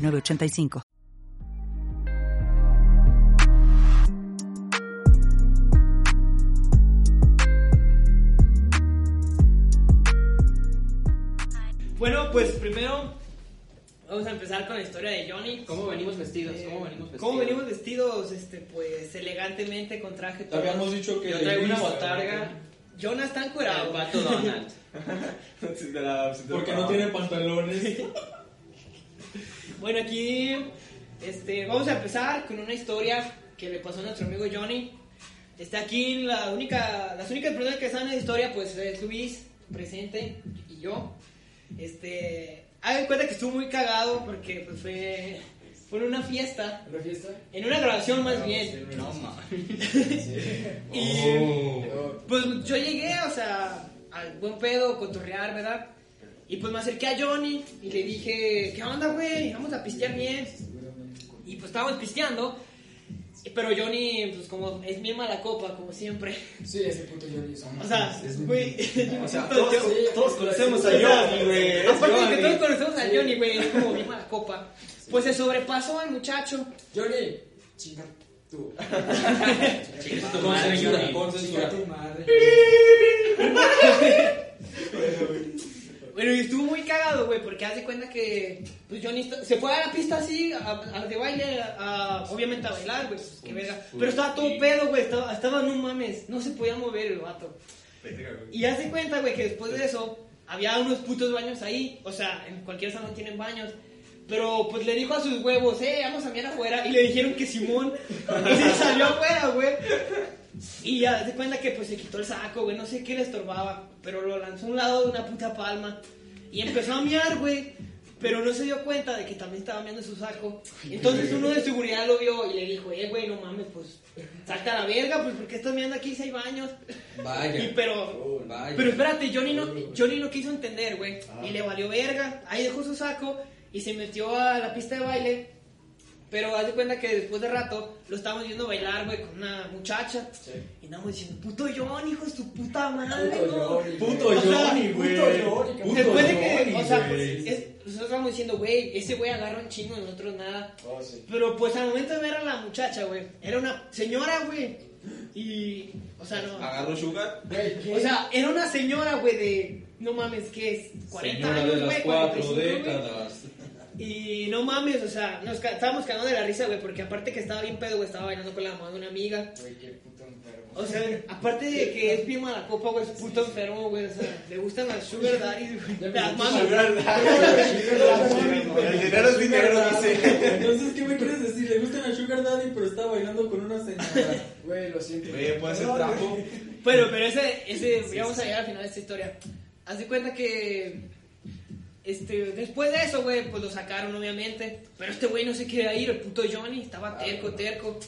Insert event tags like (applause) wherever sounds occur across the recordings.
906985. Bueno, pues primero vamos a empezar con la historia de Johnny. ¿Cómo venimos vestidos? Eh, ¿Cómo venimos vestidos? ¿Cómo venimos vestidos? Este, pues elegantemente con traje. Te habíamos dicho que Yo traigo una botarga. Jonas está El encuerado. pato Donald. (laughs) Porque no tiene pantalones. (laughs) Bueno, aquí este, vamos a empezar con una historia que le pasó a nuestro amigo Johnny. Está aquí la única, las únicas personas que saben la historia, pues es Luis, presente, y yo. Este, hagan cuenta que estuvo muy cagado porque pues, fue, fue en una fiesta, ¿Una fiesta? en una grabación más bien. No, ma. (laughs) Y Oh. pues yo llegué, o sea, al buen pedo, cotorrear, ¿verdad? Y pues me acerqué a Johnny y le dije, ¿qué onda, güey? Vamos a pistear bien. Y pues estábamos pisteando. Pero Johnny, pues como es bien mala copa, como siempre. Sí, ese puto Johnny. O sea, güey. O sea, (laughs) todos, todos conocemos a Johnny, güey. Es Aparte de que todos conocemos a Johnny, güey, es como bien mala copa. Pues se sobrepasó el muchacho. Johnny, chinga tú. (laughs) Chinga tu madre, Johnny. Chinga tu madre. (laughs) Y estuvo muy cagado, güey, porque haz de cuenta que pues Johnny se fue a la pista así, a, a- de baile, a- obviamente a bailar, güey, pues, qué verga. Pero estaba todo pedo, güey, estaba, estaba, no mames, no se podía mover el vato. Y haz de cuenta, güey, que después de eso había unos putos baños ahí, o sea, en cualquier salón tienen baños. Pero pues le dijo a sus huevos, eh, vamos a mirar afuera. Y le dijeron que Simón. (laughs) Y se salió afuera, güey. Y ya se cuenta que pues se quitó el saco, güey, no sé qué le estorbaba, pero lo lanzó a un lado de una puta palma y empezó a miar, güey, pero no se dio cuenta de que también estaba miando su saco. Entonces uno de seguridad lo vio y le dijo, eh, güey, no mames, pues salta a la verga, pues ¿por qué estás miando aquí si hay baños? Vaya. Y pero, Vaya. pero espérate, Johnny no, Johnny no quiso entender, güey, y le valió verga, ahí dejó su saco y se metió a la pista de baile. Pero haz de cuenta que después de rato lo estábamos viendo bailar, güey, con una muchacha. Y andamos diciendo, puto Johnny, hijo de su puta madre, Puto ¿no? Johnny. Puto güey. puto Johnny, Después de que, Johnny, o sea, güey. es- nosotros estábamos diciendo, güey, ese güey agarra un chingo, nosotros nada. Oh, sí. Pero pues al momento de ver a la muchacha, güey, era una señora, güey. Y, o sea, no. Agarró Sugar. O sea, era una señora, güey, de, no mames, ¿qué es? 40 Señora años, de las güey, cuatro 45, güey. Y no mames, o sea, nos ca- estábamos cagando de la risa, güey, porque aparte que estaba bien pedo, güey, estaba bailando con la mamá de una amiga. Güey, qué puto enfermo. O sea, aparte de que es bien mala copa, güey, es puto enfermo, güey, o sea, le gustan las sugar daddies, güey. Las mamas. (laughs) El dinero es dinero, dice. Entonces, ¿qué me quieres decir? Le gustan a Sugar Daddy, pero está bailando con una señora. Güey, lo siento. Güey, puede ser trapo. Bueno, pero ese, ese, ya vamos a llegar al final de esta historia. Haz de cuenta que, este, después de eso, güey, pues lo sacaron, obviamente. Pero este güey no se quería ir, el puto Johnny, estaba terco, terco.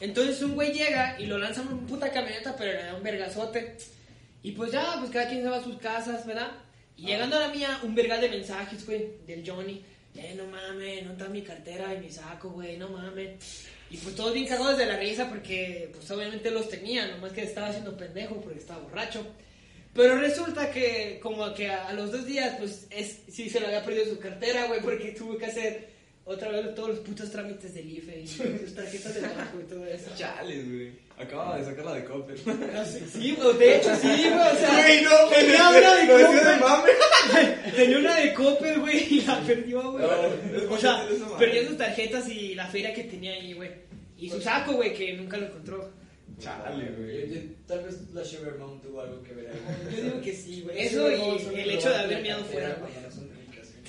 Entonces un güey llega y lo lanzan en una puta camioneta, pero le da un vergazote. Y pues ya, pues cada quien se va a sus casas, ¿verdad? Y llegando a la mía, un vergal de mensajes, güey, del Johnny. Eh, no mames, no está mi cartera y mi saco, güey, no mames. Y pues todos bien cagados de la risa porque, pues obviamente los tenía, nomás que estaba haciendo pendejo porque estaba borracho. Pero resulta que, como que a, a los dos días, pues es, sí se le había perdido su cartera, güey, porque tuvo que hacer otra vez todos los putos trámites del IFE y sus tarjetas de banco y todo eso. Chales, güey. Acababa de sacarla de Coppel. Sí, güey, de hecho sí, güey, o sea, Güey, no, tenía güey, una de. (laughs) Tenía una de Coppel, güey, y la perdió, güey. No, o sea, perdió sus tarjetas y la feria que tenía ahí, güey. Y su saco, güey, que nunca lo encontró. Chale, güey. yo- Tal vez la Sugar Mom tuvo algo que ver ahí. Yo digo que sí, güey. Eso y el hecho de haber cartera fuera.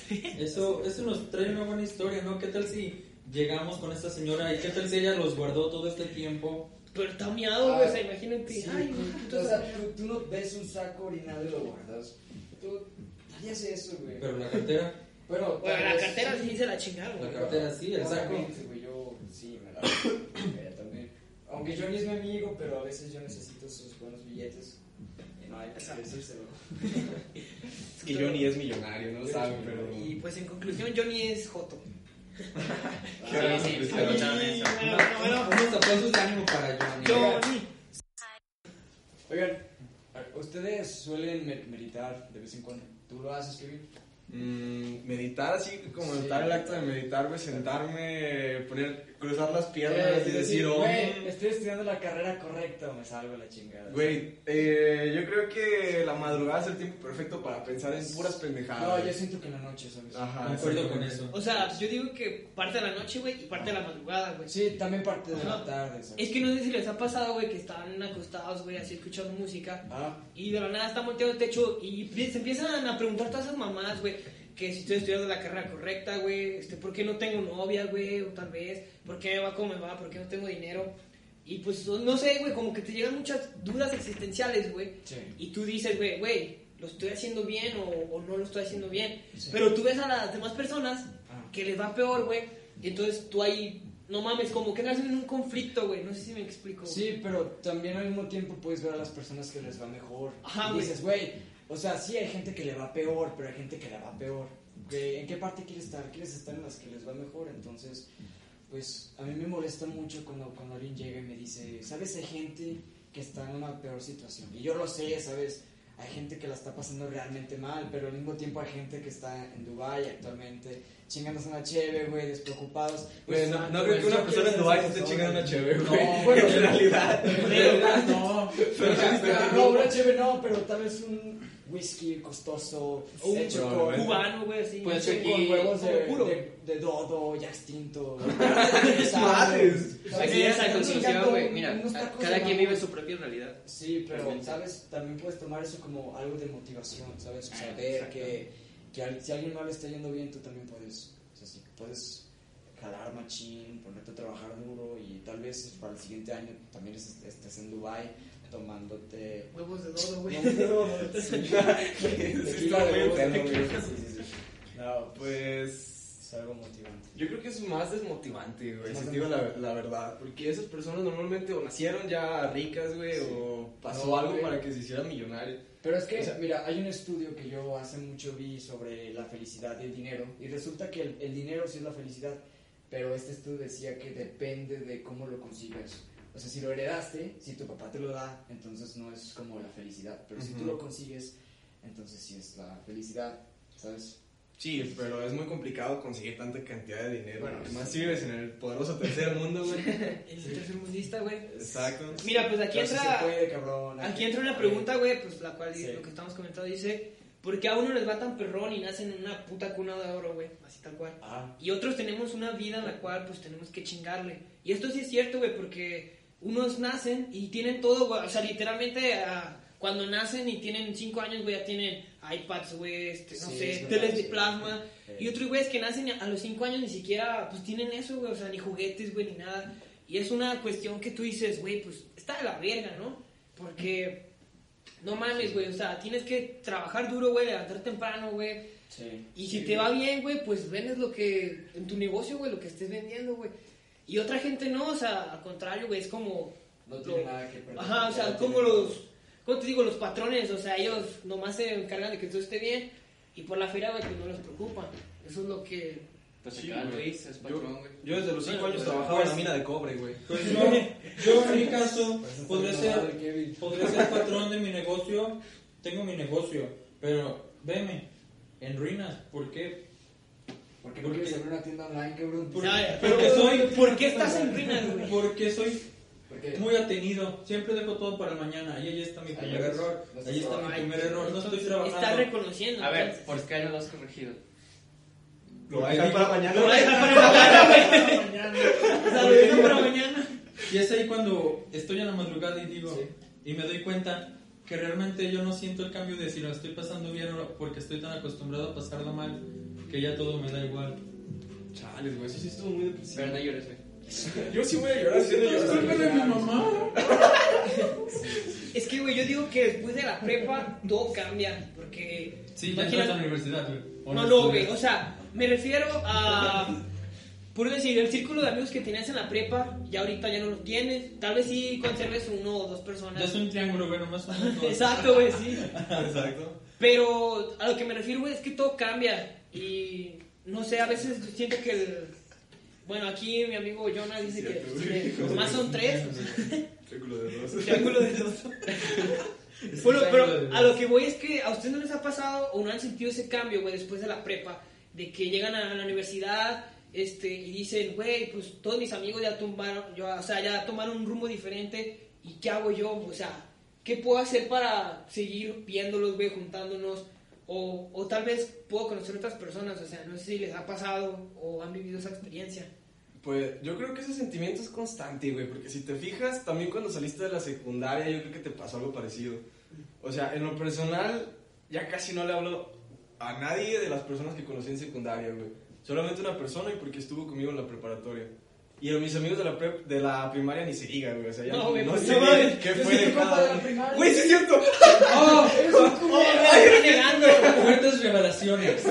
(laughs) Eso, eso nos trae una buena historia, ¿no? ¿Qué tal si llegamos con esta señora y qué tal si ella los guardó todo este tiempo? Pero está miado, güey, o sea, imagínate. Sí, Ay, güey. puto o sea, tú, tú no ves un saco orinado y lo guardas. Tú harías eso, güey. Pero la cartera, Bueno, Bueno, tal la cartera sí se la chingaron, La güey. cartera sí, el saco. Güey, yo sí, me la. (coughs) Aunque Johnny es mi amigo, pero a veces yo necesito sus buenos billetes. Y no hay que decírselo. Es que Johnny es millonario, no lo saben, pero. Y pues en conclusión, Johnny es Joto. (laughs) Sí, sí, sí. Bueno, bueno, Unos aplausos de ánimo para Johnny. Johnny. Oigan, ¿ustedes suelen me- meditar de vez en cuando? ¿Tú lo haces, Kevin? Mm, meditar así como Sí. estar el acto de meditar, güey, sentarme, poner, cruzar las piernas Eh, y decir, oh, güey, estoy estudiando la carrera correcta o me salgo a la chingada. güey, eh, yo creo que la madrugada es el tiempo perfecto para pensar en puras pendejadas. No, yo siento que en la noche, ¿sabes? Ajá. Concuerdo con eso. O sea, yo digo que parte de la noche, güey, y parte de la madrugada, güey. Sí, también parte de la tarde, ¿sabes? Es que no sé si les ha pasado, güey, que estaban acostados, güey, así escuchando música. Ah, Y de la nada están volteando el techo y se empiezan a preguntar todas esas mamadas, güey. Que si estoy estudiando la carrera correcta, güey. Este, ¿Por qué no tengo novia, güey? O tal vez, ¿por qué me va como me va? ¿Por qué no tengo dinero? Y pues, no sé, güey, como que te llegan muchas dudas existenciales, güey. sí. Y tú dices, güey, güey, ¿lo estoy haciendo bien o, o no lo estoy haciendo bien? Sí. Pero tú ves a las demás personas Ah. que les va peor, güey. Y entonces tú ahí, no mames, como que entras en un conflicto, güey. No sé si me explico. Sí, pero también al mismo tiempo puedes ver a las personas que les va mejor. Ajá, y güey. dices, güey, o sea, sí hay gente que le va peor, pero hay gente que le va peor. Güey, ¿En qué parte quieres estar? ¿Quieres estar en las que les va mejor? Entonces, pues a mí me molesta mucho cuando, cuando alguien llega y me dice, ¿sabes? Hay gente que está en una peor situación. Y yo lo sé, ¿sabes? Hay gente que la está pasando realmente mal, pero al mismo tiempo hay gente que está en Dubai actualmente chingándose una cheve, güey, despreocupados. Güey, Pues, no, no güey, creo que una persona en ser se esté chingando una persona. chévere, No, güey. bueno, en realidad. no, (laughs) no, una cheve no, pero tal vez un whisky costoso, Un hecho con. Cubano, güey, así. Pues, hecho aquí- con huevos de, puro. de, de dodo, ya extinto. (laughs) Madres. Aquí conclusión, güey. Mira, cada quien vive su propia realidad. Sí, pero, Realmente. ¿sabes? También puedes tomar eso como algo de motivación, ¿sabes? O sea, Ah, que, que al- si a alguien más le está yendo bien, tú también puedes, o sea, sí, puedes jalar machín, ponerte a trabajar duro y tal vez para el siguiente año también es- estés en Dubai tomándote... Huevos de dodo, güey. Huevos de dodo. No, Pues. es algo motivante. Yo creo que es más desmotivante, güey, si te digo la, la verdad. Porque esas personas normalmente o nacieron ya ricas, güey, Sí. o pasó No, algo güey. para que se hicieran millonarios. Pero es que, O sea- mira, hay un estudio que yo hace mucho vi sobre la felicidad y el dinero, y resulta que el, el dinero sí es la felicidad, pero este estudio decía que depende de cómo lo consigas. O sea, si lo heredaste, si tu papá te lo da, entonces no es como la felicidad, pero si tú lo consigues, entonces sí es la felicidad, ¿sabes? Sí, pero es muy complicado conseguir tanta cantidad de dinero. Bueno, Más sí. si vives en el poderoso tercer mundo, güey. (laughs) El tercermundista, güey. Exacto. Mira, pues aquí Pero sí entra. se puede, cabrón. Aquí entra una pregunta, güey, pues la cual Sí. lo que estamos comentando dice, ¿por qué a uno les va tan perrón y nacen en una puta cuna de oro, güey? Así tal cual. Ah, Y otros tenemos una vida en la cual pues tenemos que chingarle. Y esto sí es cierto, güey, porque unos nacen y tienen todo, güey. O sea, literalmente ah, cuando nacen y tienen 5 años, güey, ya tienen iPads, güey, este, no Sí, sé, teles de sí. plasma. eh, Y otros güeyes que nacen a los 5 años ni siquiera pues tienen eso, güey, o sea, ni juguetes, güey, ni nada. Y es una cuestión que tú dices, güey, pues está de la verga, ¿no? Porque no mames, güey, o sea, tienes que trabajar duro, güey, levantar temprano, güey. sí. Y Sí, si te va bien, güey, pues vendes lo que en tu negocio, güey, lo que estés vendiendo, güey. Y otra gente no, o sea, al contrario, güey, es como No tiene lo- nada que perder. Ajá, o sea, como los ¿cómo te digo? Los patrones, o sea, ellos nomás se encargan de que todo esté bien y por la feria, güey, pues no les preocupa. Eso es lo que Pues Sí, acá güey. Luis es patrón, güey. Yo desde los 5 Bueno, años pues, trabajaba en la pues- mina de cobre, güey. Pues yo, yo en mi caso bien enojado ser, podría ser patrón de mi negocio. Tengo mi negocio, pero veme, en ruinas. ¿Por qué? ¿Por qué no quieres abrir una tienda online, cabrón? Por- Ya, porque soy- ¿Por qué estás en ruinas, güey? Porque soy muy atenido. Siempre dejo todo para mañana. Y ahí está mi primer error. no Ahí está mi Ay, primer error. No estoy Está trabajando. reconociendo. A ver. ¿por qué no lo has corregido? Lo voy a dejar para mañana. Lo voy a dejar para mañana, güey. O sea, lo dejo para mañana. Y es ahí cuando estoy en la madrugada y digo, Sí. y me doy cuenta que realmente yo no siento el cambio de si lo estoy pasando bien o porque estoy tan acostumbrado a pasarlo mal que ya todo me da igual. Chales, güey, sí, sí estuvo muy depresivo. Pero no llores, güey. (laughs) Yo sí voy a llorar haciendo llorar. mamá. (laughs) Es que, güey, yo digo que después de la prepa todo cambia. Porque. Sí, ya imagina- entras a la universidad, güey. ¿O No, no, güey. O sea, me refiero a. Por decir, el círculo de amigos que tenías en la prepa, ya ahorita ya no lo tienes. Tal vez sí conserves uno o dos Ya personas. es un triángulo, güey, nomás son dos. (laughs) Exacto, güey, sí. Exacto. Pero a lo que me refiero, güey, es que todo cambia. Y no sé, a veces siento que el. Bueno, aquí mi amigo Jonah dice que si güey. le- nomás son tres. (laughs) Triángulo de dos. (laughs) Triángulo de dos. (laughs) Bueno, pero a lo que voy es que a ustedes no les ha pasado o no han sentido ese cambio, güey, después de la prepa, de que llegan a la universidad este, y dicen, güey, pues todos mis amigos ya tomaron, yo, o sea, ya tomaron un rumbo diferente y ¿qué hago yo? O sea, ¿qué puedo hacer para seguir viéndolos, güey, juntándonos? O, o tal vez puedo conocer otras personas, o sea, no sé si les ha pasado o han vivido esa experiencia. Pues yo creo que ese sentimiento es constante, güey, porque si te fijas, también cuando saliste de la secundaria, yo creo que te pasó algo parecido. O sea, en lo personal, ya casi no le hablo a nadie de las personas que conocí en secundaria, güey. Solamente una persona y porque estuvo conmigo en la preparatoria. Y a mis amigos de la, prep- de la primaria ni se diga, güey. O sea, ya No, güey, no pues, sé no qué Yo fue de cada uno. Güey, sí es cierto. ¡Oh! (laughs) negando! Fuertes revelaciones.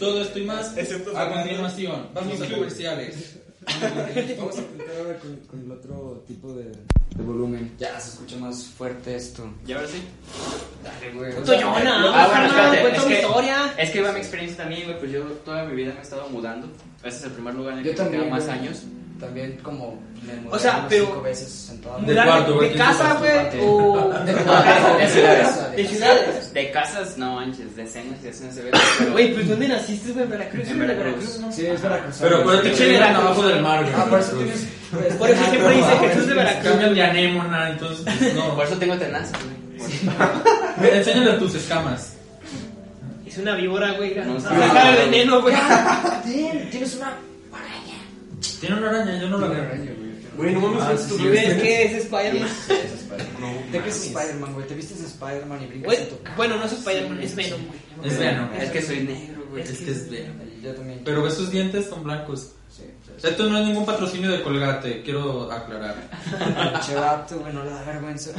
Todo esto y más Excepto a continuación. Vamos a comerciales. (laughs) Vamos a intentar ahora con, con el otro tipo de, de volumen. Ya se escucha más fuerte esto. ¿Y ahora sí? Dale, güey. Ah, bueno, espérate, es que- historia. Es que iba mi experiencia también, güey, pues yo toda mi vida me he estado mudando. Ese es el primer lugar en el Yo que tengo más güey. años. También como me mudé O sea, unas pero- cinco veces en toda De cuarto, güey, de tienes casa, güey, o... De, de ciudades. De ciudades. De casas, no manches, de cenas y escenas de veces. pero- Güey, pues ¿dónde naciste, güey? En Veracruz. En de Veracruz. ¿no? Sí, es Veracruz. Pero acuérdate que Veracruz. abajo del mar, güey. Ah, por eso tienes. pues, Por eso siempre dice Jesús de Veracruz. Cambian de anémona, entonces pues, no. Por eso tengo tenazas, güey. Enséñale tus escamas. Es una víbora, güey. No, saca el veneno, güey. Tienes una. Tiene una araña, yo no la veo. Güey, no mames, Ah, ¿cuántos sí, tú sí, ves? ¿Ves qué es Spider-Man? ¿De qué es Spider-Man, güey? Te vistes de Spider-Man y brincas en tu casa. Bueno, no es Spider-Man, es Venom, güey. Es Venom. Es que soy negro, güey. Es que es de. Yo también. Pero ves tus dientes son blancos. Sí, Esto no es ningún patrocinio de Colgate, quiero aclarar. Che vato, güey, no le da vergüenza.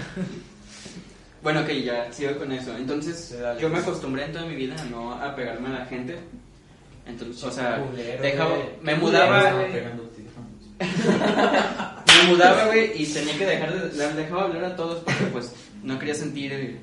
Bueno, ok, ya sigo con eso. Entonces, Sí, dale. yo me acostumbré en toda mi vida a no apegarme a la gente. Entonces, o sea, dejaba, me mudaba, me mudaba, güey, y tenía que dejar de, le dejaba hablar a todos porque, pues, no quería sentir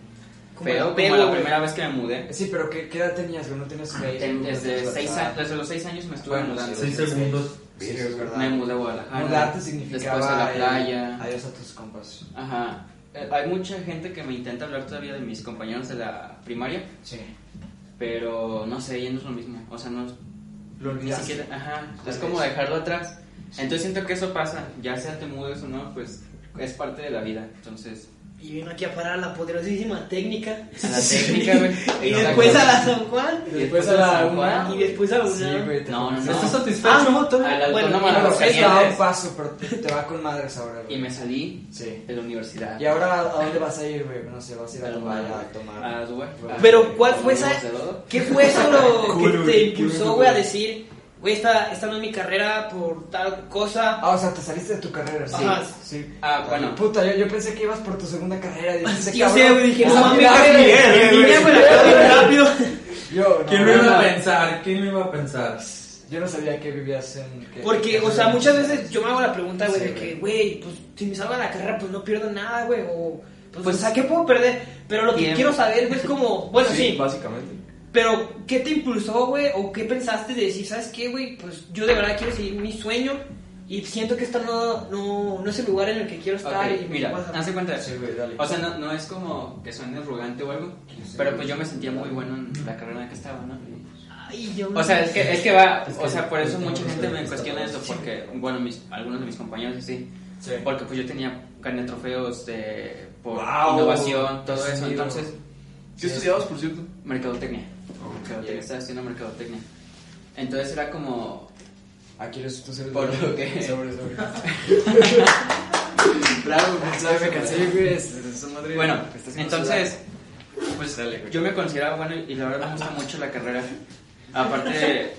feo como la primera vez que me mudé. Sí, pero ¿qué, qué edad tenías, güey? No tenías. Desde, seis años, desde los seis años me estuve Bueno, mudando. Seis segundos. Sí, es verdad. Me mudé a Guadalajara. Mudarte significaba. Después a la playa. Adiós a tus compas. Ajá. Eh, hay mucha gente que me intenta hablar todavía de mis compañeros de la primaria, Sí. Pero no sé, ya no es lo mismo. O sea, no Lo ni olvidaste. siquiera, ajá, es como dejarlo atrás. Entonces siento que eso pasa, ya sea te mudes o no, pues es parte de la vida. Entonces, Y vino aquí a parar a la poderosísima técnica. a la técnica, güey. (laughs) Y después a la San Juan. Y después a la San una. Juan. Y después a la UNAM. No, no, no. ¿Estás satisfecho? Ah, no, todo. A la Bueno, eso. esto da un paso, pero te, te va con madres ahora, Y me salí Sí. de la universidad. ¿Y ahora a dónde vas a ir, güey? No sé, vas a ir a A tomar, tomar, a tomar. a Dubái. Pero, ¿cuál fue esa-. ¿Qué fue eso lo (laughs) que te impulsó, güey, a decir, güey, esta, esta no es mi carrera por tal cosa? Ah, o sea, te saliste de tu carrera, sí. Ajá. Sí. Ah, bueno. Puta, yo, yo pensé que ibas por tu segunda carrera. Dijiste, (laughs) Yo cabrón, sé, güey, dije, no la acabo bien rápido. Yo, ¿Quién no, no, iba a pensar? ¿Quién lo iba a pensar? Yo no sabía que vivías en... que- Porque, que- o sea, muchas veces yo me hago la pregunta, güey, Sí, de que, güey, pues si me salgo de la carrera, pues no pierdo nada, güey, o... Pues, Pues, o sea, ¿qué puedo perder? Pero lo que tiempo. quiero saber, güey, es como, bueno, sí, Básicamente. Pero ¿qué te impulsó, güey? ¿O qué pensaste de decir, sabes qué, güey? Pues yo de verdad quiero seguir mi sueño y siento que esto no, no, no es el lugar en el que quiero estar. Ok, y mira, hace cuenta Sí, güey, dale. O sea, no, no es como que suene arrogante o algo, pero pues yo me sentía muy bueno en la carrera en la que estaba, ¿no? Ay, yo O sea, es que, es que va, o sea, por eso mucha gente me cuestiona eso, porque, bueno, mis, algunos de mis compañeros sí, Sí. porque pues yo tenía carnet trofeos de, por Wow, innovación, todo eso, sentido. entonces, ¿Qué estudiabas, por cierto? mercadotecnia, mercadotecnia, estaba haciendo mercadotecnia. Entonces era como, Aquí tú, sobre Por lo que- (laughs) Sobre, sobre. (laughs) bravo, (laughs) ¿Sabes? Me cansé, güey. madre- Bueno, entonces, pues yo me consideraba bueno y la verdad me gusta mucho la carrera. Aparte,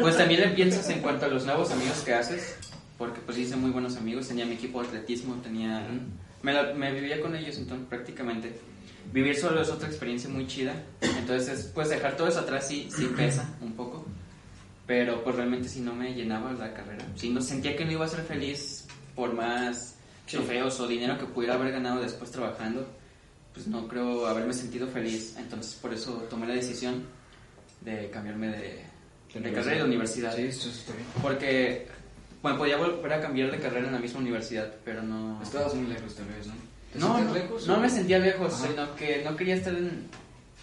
pues también le piensas en cuanto a los nuevos amigos que haces, porque pues hice muy buenos amigos, tenía mi equipo de atletismo, tenía... Me, la- me vivía con ellos, entonces prácticamente. Vivir solo es otra experiencia muy chida, entonces pues dejar todo eso atrás sí, sí pesa un poco. pero pues realmente si no me llenaba la carrera. Si no sentía que no iba a ser feliz por más Sí. trofeos o dinero que pudiera haber ganado después trabajando, pues no creo haberme sentido feliz. Entonces por eso tomé la decisión de cambiarme de, de carrera y de universidad. Sí, eso está bien. Porque, bueno, podía volver a cambiar de carrera en la misma universidad, pero no... Estabas muy lejos tal vez, ¿no? ¿Te No, no, lejos? no o- me sentía lejos, Ajá. sino que no quería estar en,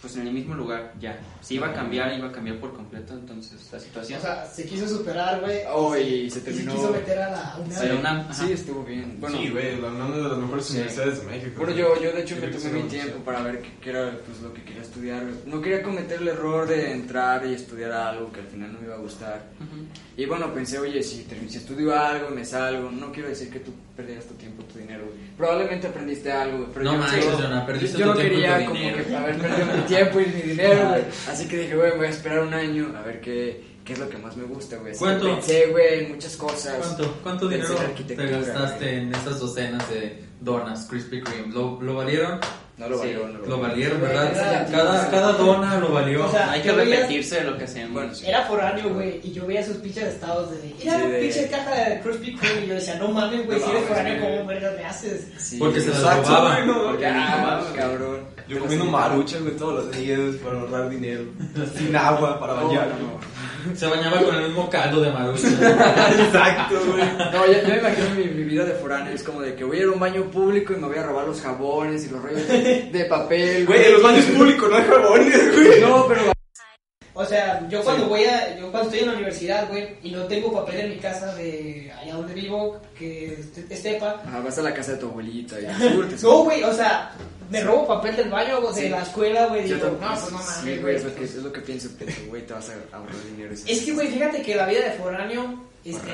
pues, en el mismo lugar ya. Si iba a cambiar, iba a cambiar por completo, entonces la situación... O sea, se quiso superar, güey. Oh, y se y terminó. quiso meter a la UNAM. Pero una- ajá. Sí, estuvo bien. Bueno, sí, güey, la UNAM es de las mejores Sí. universidades de México. Bueno, yo, yo de hecho me tomé mi no, tiempo para ver qué, qué era pues, lo que quería estudiar. No quería cometer el error de entrar y estudiar algo que al final no me iba a gustar. Ujú. Y bueno, pensé, oye, si, si estudio algo y me salgo, no quiero decir que tú perdieras tu tiempo, tu dinero. güey. Probablemente aprendiste algo, pero No yo, manches, yo- Jonah, perdiste yo tu no tiempo y tu quería como dinero. que haber perdido mi tiempo y mi dinero, güey. Así que dije, güey, voy a esperar un año a ver qué, qué es lo que más me gusta, güey. ¿Cuánto? Pensé, güey, en muchas cosas. ¿Cuánto, cuánto dinero te gastaste güey. en esas docenas de donas Krispy Kreme? ¿Lo, lo valieron? No lo Sí, valió, no Lo valieron, ¿verdad? era- Cada, cada dona lo valió. O sea, Hay que veía- repetirse de lo que hacemos. Bueno, sí. Era foráneo, güey, y yo veía sus pinches estados de... Mira, Sí, de- pinche caja de Krispy Kreme, y yo decía, no mames, güey, No si eres foráneo. ¿cómo vergas me haces? Sí, Porque se las robaban. Porque, ah, cabrón. Yo comiendo maruchas, güey, todos los días para ahorrar dinero. (laughs) Sin agua para bañar. no, Se bañaba con el mismo caldo de marucha. (laughs) Exacto, güey. No, yo, yo me imagino mi, mi vida de foráneo. Es como de que voy a ir a un baño público y me voy a robar los jabones y los rollos de, (laughs) de papel. Güey, en los baños públicos no hay jabones, güey. No, pero. O sea, yo cuando voy a, yo cuando estoy en la universidad, güey, y no tengo papel en mi casa de allá donde vivo, que es Estepa. Ajá, vas a la casa de tu abuelita y. No, güey, o sea, me robo papel del baño o de Sí. la escuela, güey, digo, no, pues no mames, Sí, güey. es es lo que pienso. Pero, güey, te vas a ahorrar dinero. Es que, güey, fíjate que la vida de foráneo, este,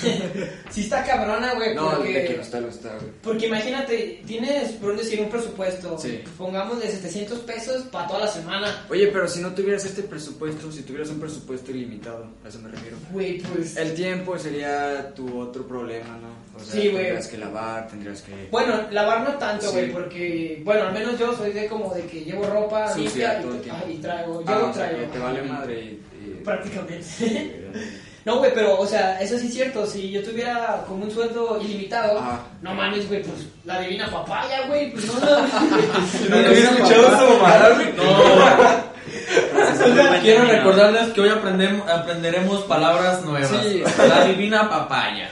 sí, (laughs) sí está cabrona, güey, No, porque... de que no está, no está, güey. Porque imagínate, tienes, por decir, un presupuesto, Sí. pongamos de 700 pesos para toda la semana. Oye, pero si no tuvieras este presupuesto, si tuvieras un presupuesto ilimitado, a eso me refiero. Güey, pues... El tiempo sería tu otro problema, ¿no? O sea, Sí, güey. tendrías que lavar, tendrías que... Bueno, lavar no tanto, Sí. güey, porque, bueno, al menos yo soy de como de que llevo ropa Sucia limpia y, todo el tiempo. ah, y traigo, yo Ah, o sea, traigo. que te vale madre y... y- (laughs) Prácticamente. No, güey, pero, o sea, eso sí es cierto, si yo tuviera como un sueldo ilimitado, no mames, güey, pues la divina papaya, güey, pues no, no. (laughs) No había (laughs) escuchado güey. No. (laughs) Quiero recordarles que hoy aprendemos, aprenderemos palabras nuevas. Sí. La divina papaya.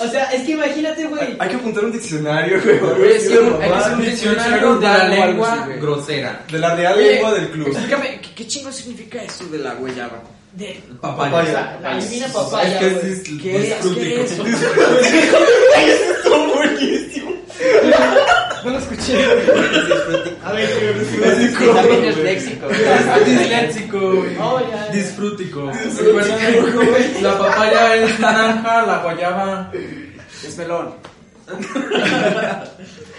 o sea, es que imagínate, güey. Hay que apuntar un diccionario, güey. Es que hay que hacer Un diccionario de la lengua grosera. De la real lengua del club. Explícame, ¿qué, qué chingo significa eso de la guayaba? De, Papaya. sea, la divina papaya, Es que es ¿Qué es? ¿Qué es? disfrútico. (laughs) No lo escuché. A ver, Y también es léxico. Disléxico. Oh. Disfrútico. La papaya es naranja, la guayaba. Es melón.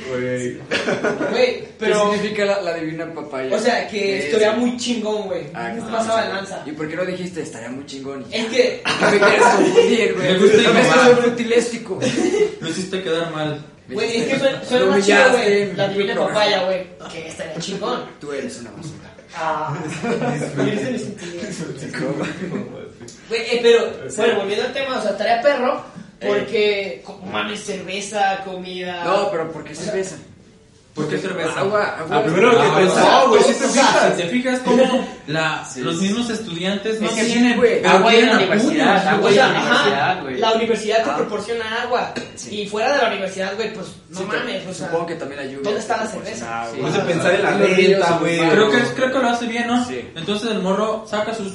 Güey. Güey, pero. ¿Qué significa la, la divina papaya? O sea, que ¿Qué estaría es? muy chingón, güey. Ah, No pasaba de lanza. ¿Y por qué no dijiste estaría muy chingón? Es que. ¿Qué me quieres confundir, güey? Me gusta No me innovar. soy futilístico. Lo hiciste quedar mal. Güey, es que suena, suena más chido, güey. La divina papaya, güey. Que estaría chingón. Tú eres una basura. Ah. Güey, eh, pero, bueno, volviendo al tema, o sea, estaría perro. Porque, co- mames, cerveza, comida. No, pero ¿por qué cerveza? ¿Por qué cerveza? Agua, agua. Ah, primero lo que Ah, pensaba, güey, si te fijas. Si te fijas cómo la, Sí, los mismos estudiantes no Es que tienen agua y tienen la universidad, agua la universidad, ajá, güey. la universidad te Ah. proporciona agua. Sí. Y fuera de la universidad, güey, pues no Sí, mames, o sea. Supongo que también la lluvia. ¿dónde está la cerveza? Sí. Puse a pensar en la renta, güey. Creo que, creo que lo hace bien, ¿no? Sí. Entonces el morro saca sus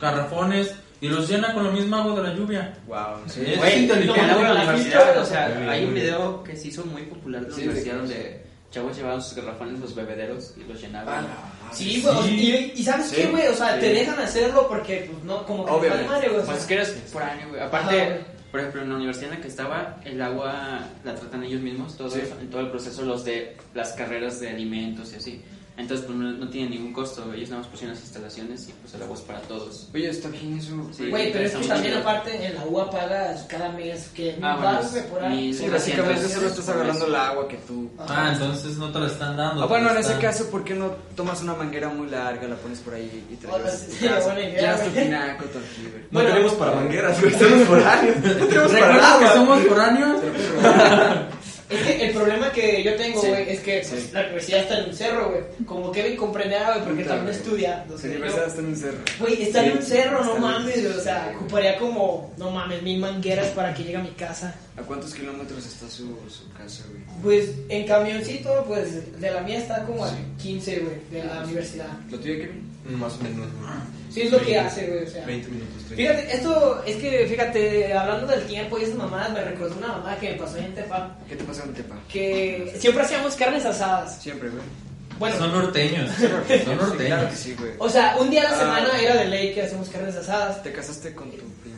garrafones y los llena con la misma agua de la lluvia. Wow, sí. Güey, la universidad, o sea, hay un video que se hizo muy popular de la universidad de- donde chavos llevaban sus garrafones, los bebederos y los llenaban. Sí, güey, Sí. y, y ¿sabes Sí, qué, güey? O sea, sí. te dejan hacerlo porque, pues, no, como que te Obviamente. vale madre, güey. o sea. Pues es que eres foráneo, güey. Aparte, Ajá, güey. por ejemplo, en la universidad en la que estaba, el agua la tratan ellos mismos, todo Sí. eso, en todo el proceso, los de las carreras de alimentos y así. Entonces, pues no, no tiene ningún costo. Ellos nada más pusieron las instalaciones y pues el agua es para todos. Oye, está bien eso. Sí. Güey, pero es que también aparte en la UA pagas cada mes que Ah, bueno, güey, por ahí. Sí, básicamente Entonces, solo estás agarrando el agua que tú. Ah, entonces no te lo están dando. Ah, bueno, en lo ese están- caso, ¿por qué no tomas una manguera muy larga, la pones por ahí y te la Hola, sí, tu sí, buena idea, Llevas tu güey. tinaco, tu aljibe. No tenemos para mangueras, (laughs) güey. Estamos por años. No tenemos para ¿Recuerdas que nada. somos foráneos? (laughs) Es que el problema que yo tengo, Sí, güey, es que pues, sí. la universidad está en un cerro, güey. Como Kevin comprenderá, güey, porque también estudia. La universidad está en un cerro. Güey, está Sí, en un cerro, no mames, o sea, ocuparía como, no mames, mil mangueras para que llegue a mi casa. ¿A cuántos kilómetros está su, su casa, güey? Pues en camioncito, pues de la mía está como a. 15, güey, de la universidad. ¿Lo tuyo, Kevin? Más o menos. Sí, es lo que hace, güey, o sea. 20 minutos, 30. Fíjate, esto es que, fíjate, hablando del tiempo y esas mamadas, me recordó una mamada que me pasó en Tepa, ¿Qué te pasa en Tepa? que siempre hacíamos carnes asadas. Siempre, güey. Bueno, Son norteños. Son Sí, claro norteños. que sí, güey. o sea, un día a la Ah. semana era de ley que hacíamos carnes asadas. Te casaste con tu prima.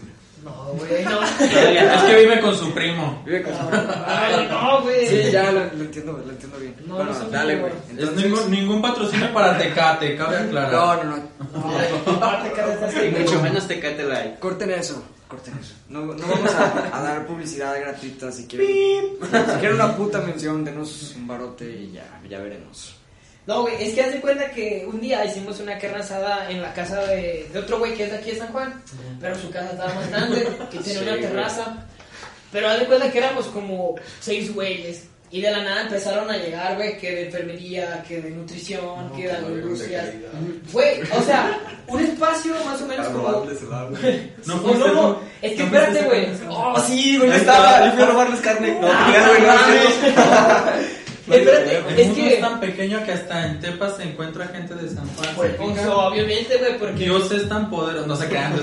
No, güey, (laughs) no. (laughs) Es que vive con su primo. Vive con su Ay, no, güey. Sí, ya lo, lo entiendo, lo entiendo bien. No, bueno, no dale, güey. Es Entonces- ningún, ningún patrocinio para Tecate, cabe aclarar. No, no, no. No. (laughs) Mucho menos te cate like. Corten eso, corten eso. No, no vamos a, a dar publicidad gratuita si quieren. Si quieren una puta mención, denos un barote y ya, ya veremos. No, güey, es que haz de cuenta que un día hicimos una carne asada en la casa de, de otro güey que es de aquí de San Juan, pero su casa estaba más grande, que tenía Sí, una güey. terraza. Pero haz de cuenta que éramos como seis güeyes. Y de la nada empezaron a llegar, güey, que de enfermería, que de nutrición, que de industrias. Güey, o sea, un espacio más o menos como... (laughs) No No, no, no, es que No espérate, güey. Oh, sí, güey, estaba, yo fui a robarles carne. No, Ah, güey, no, mames. Espérate, El es mundo que... es tan pequeño que hasta en Tepa se encuentra gente de San Juan. Pues, sea, obviamente, güey, porque... Dios es tan poderoso. No se crean. (laughs) (laughs)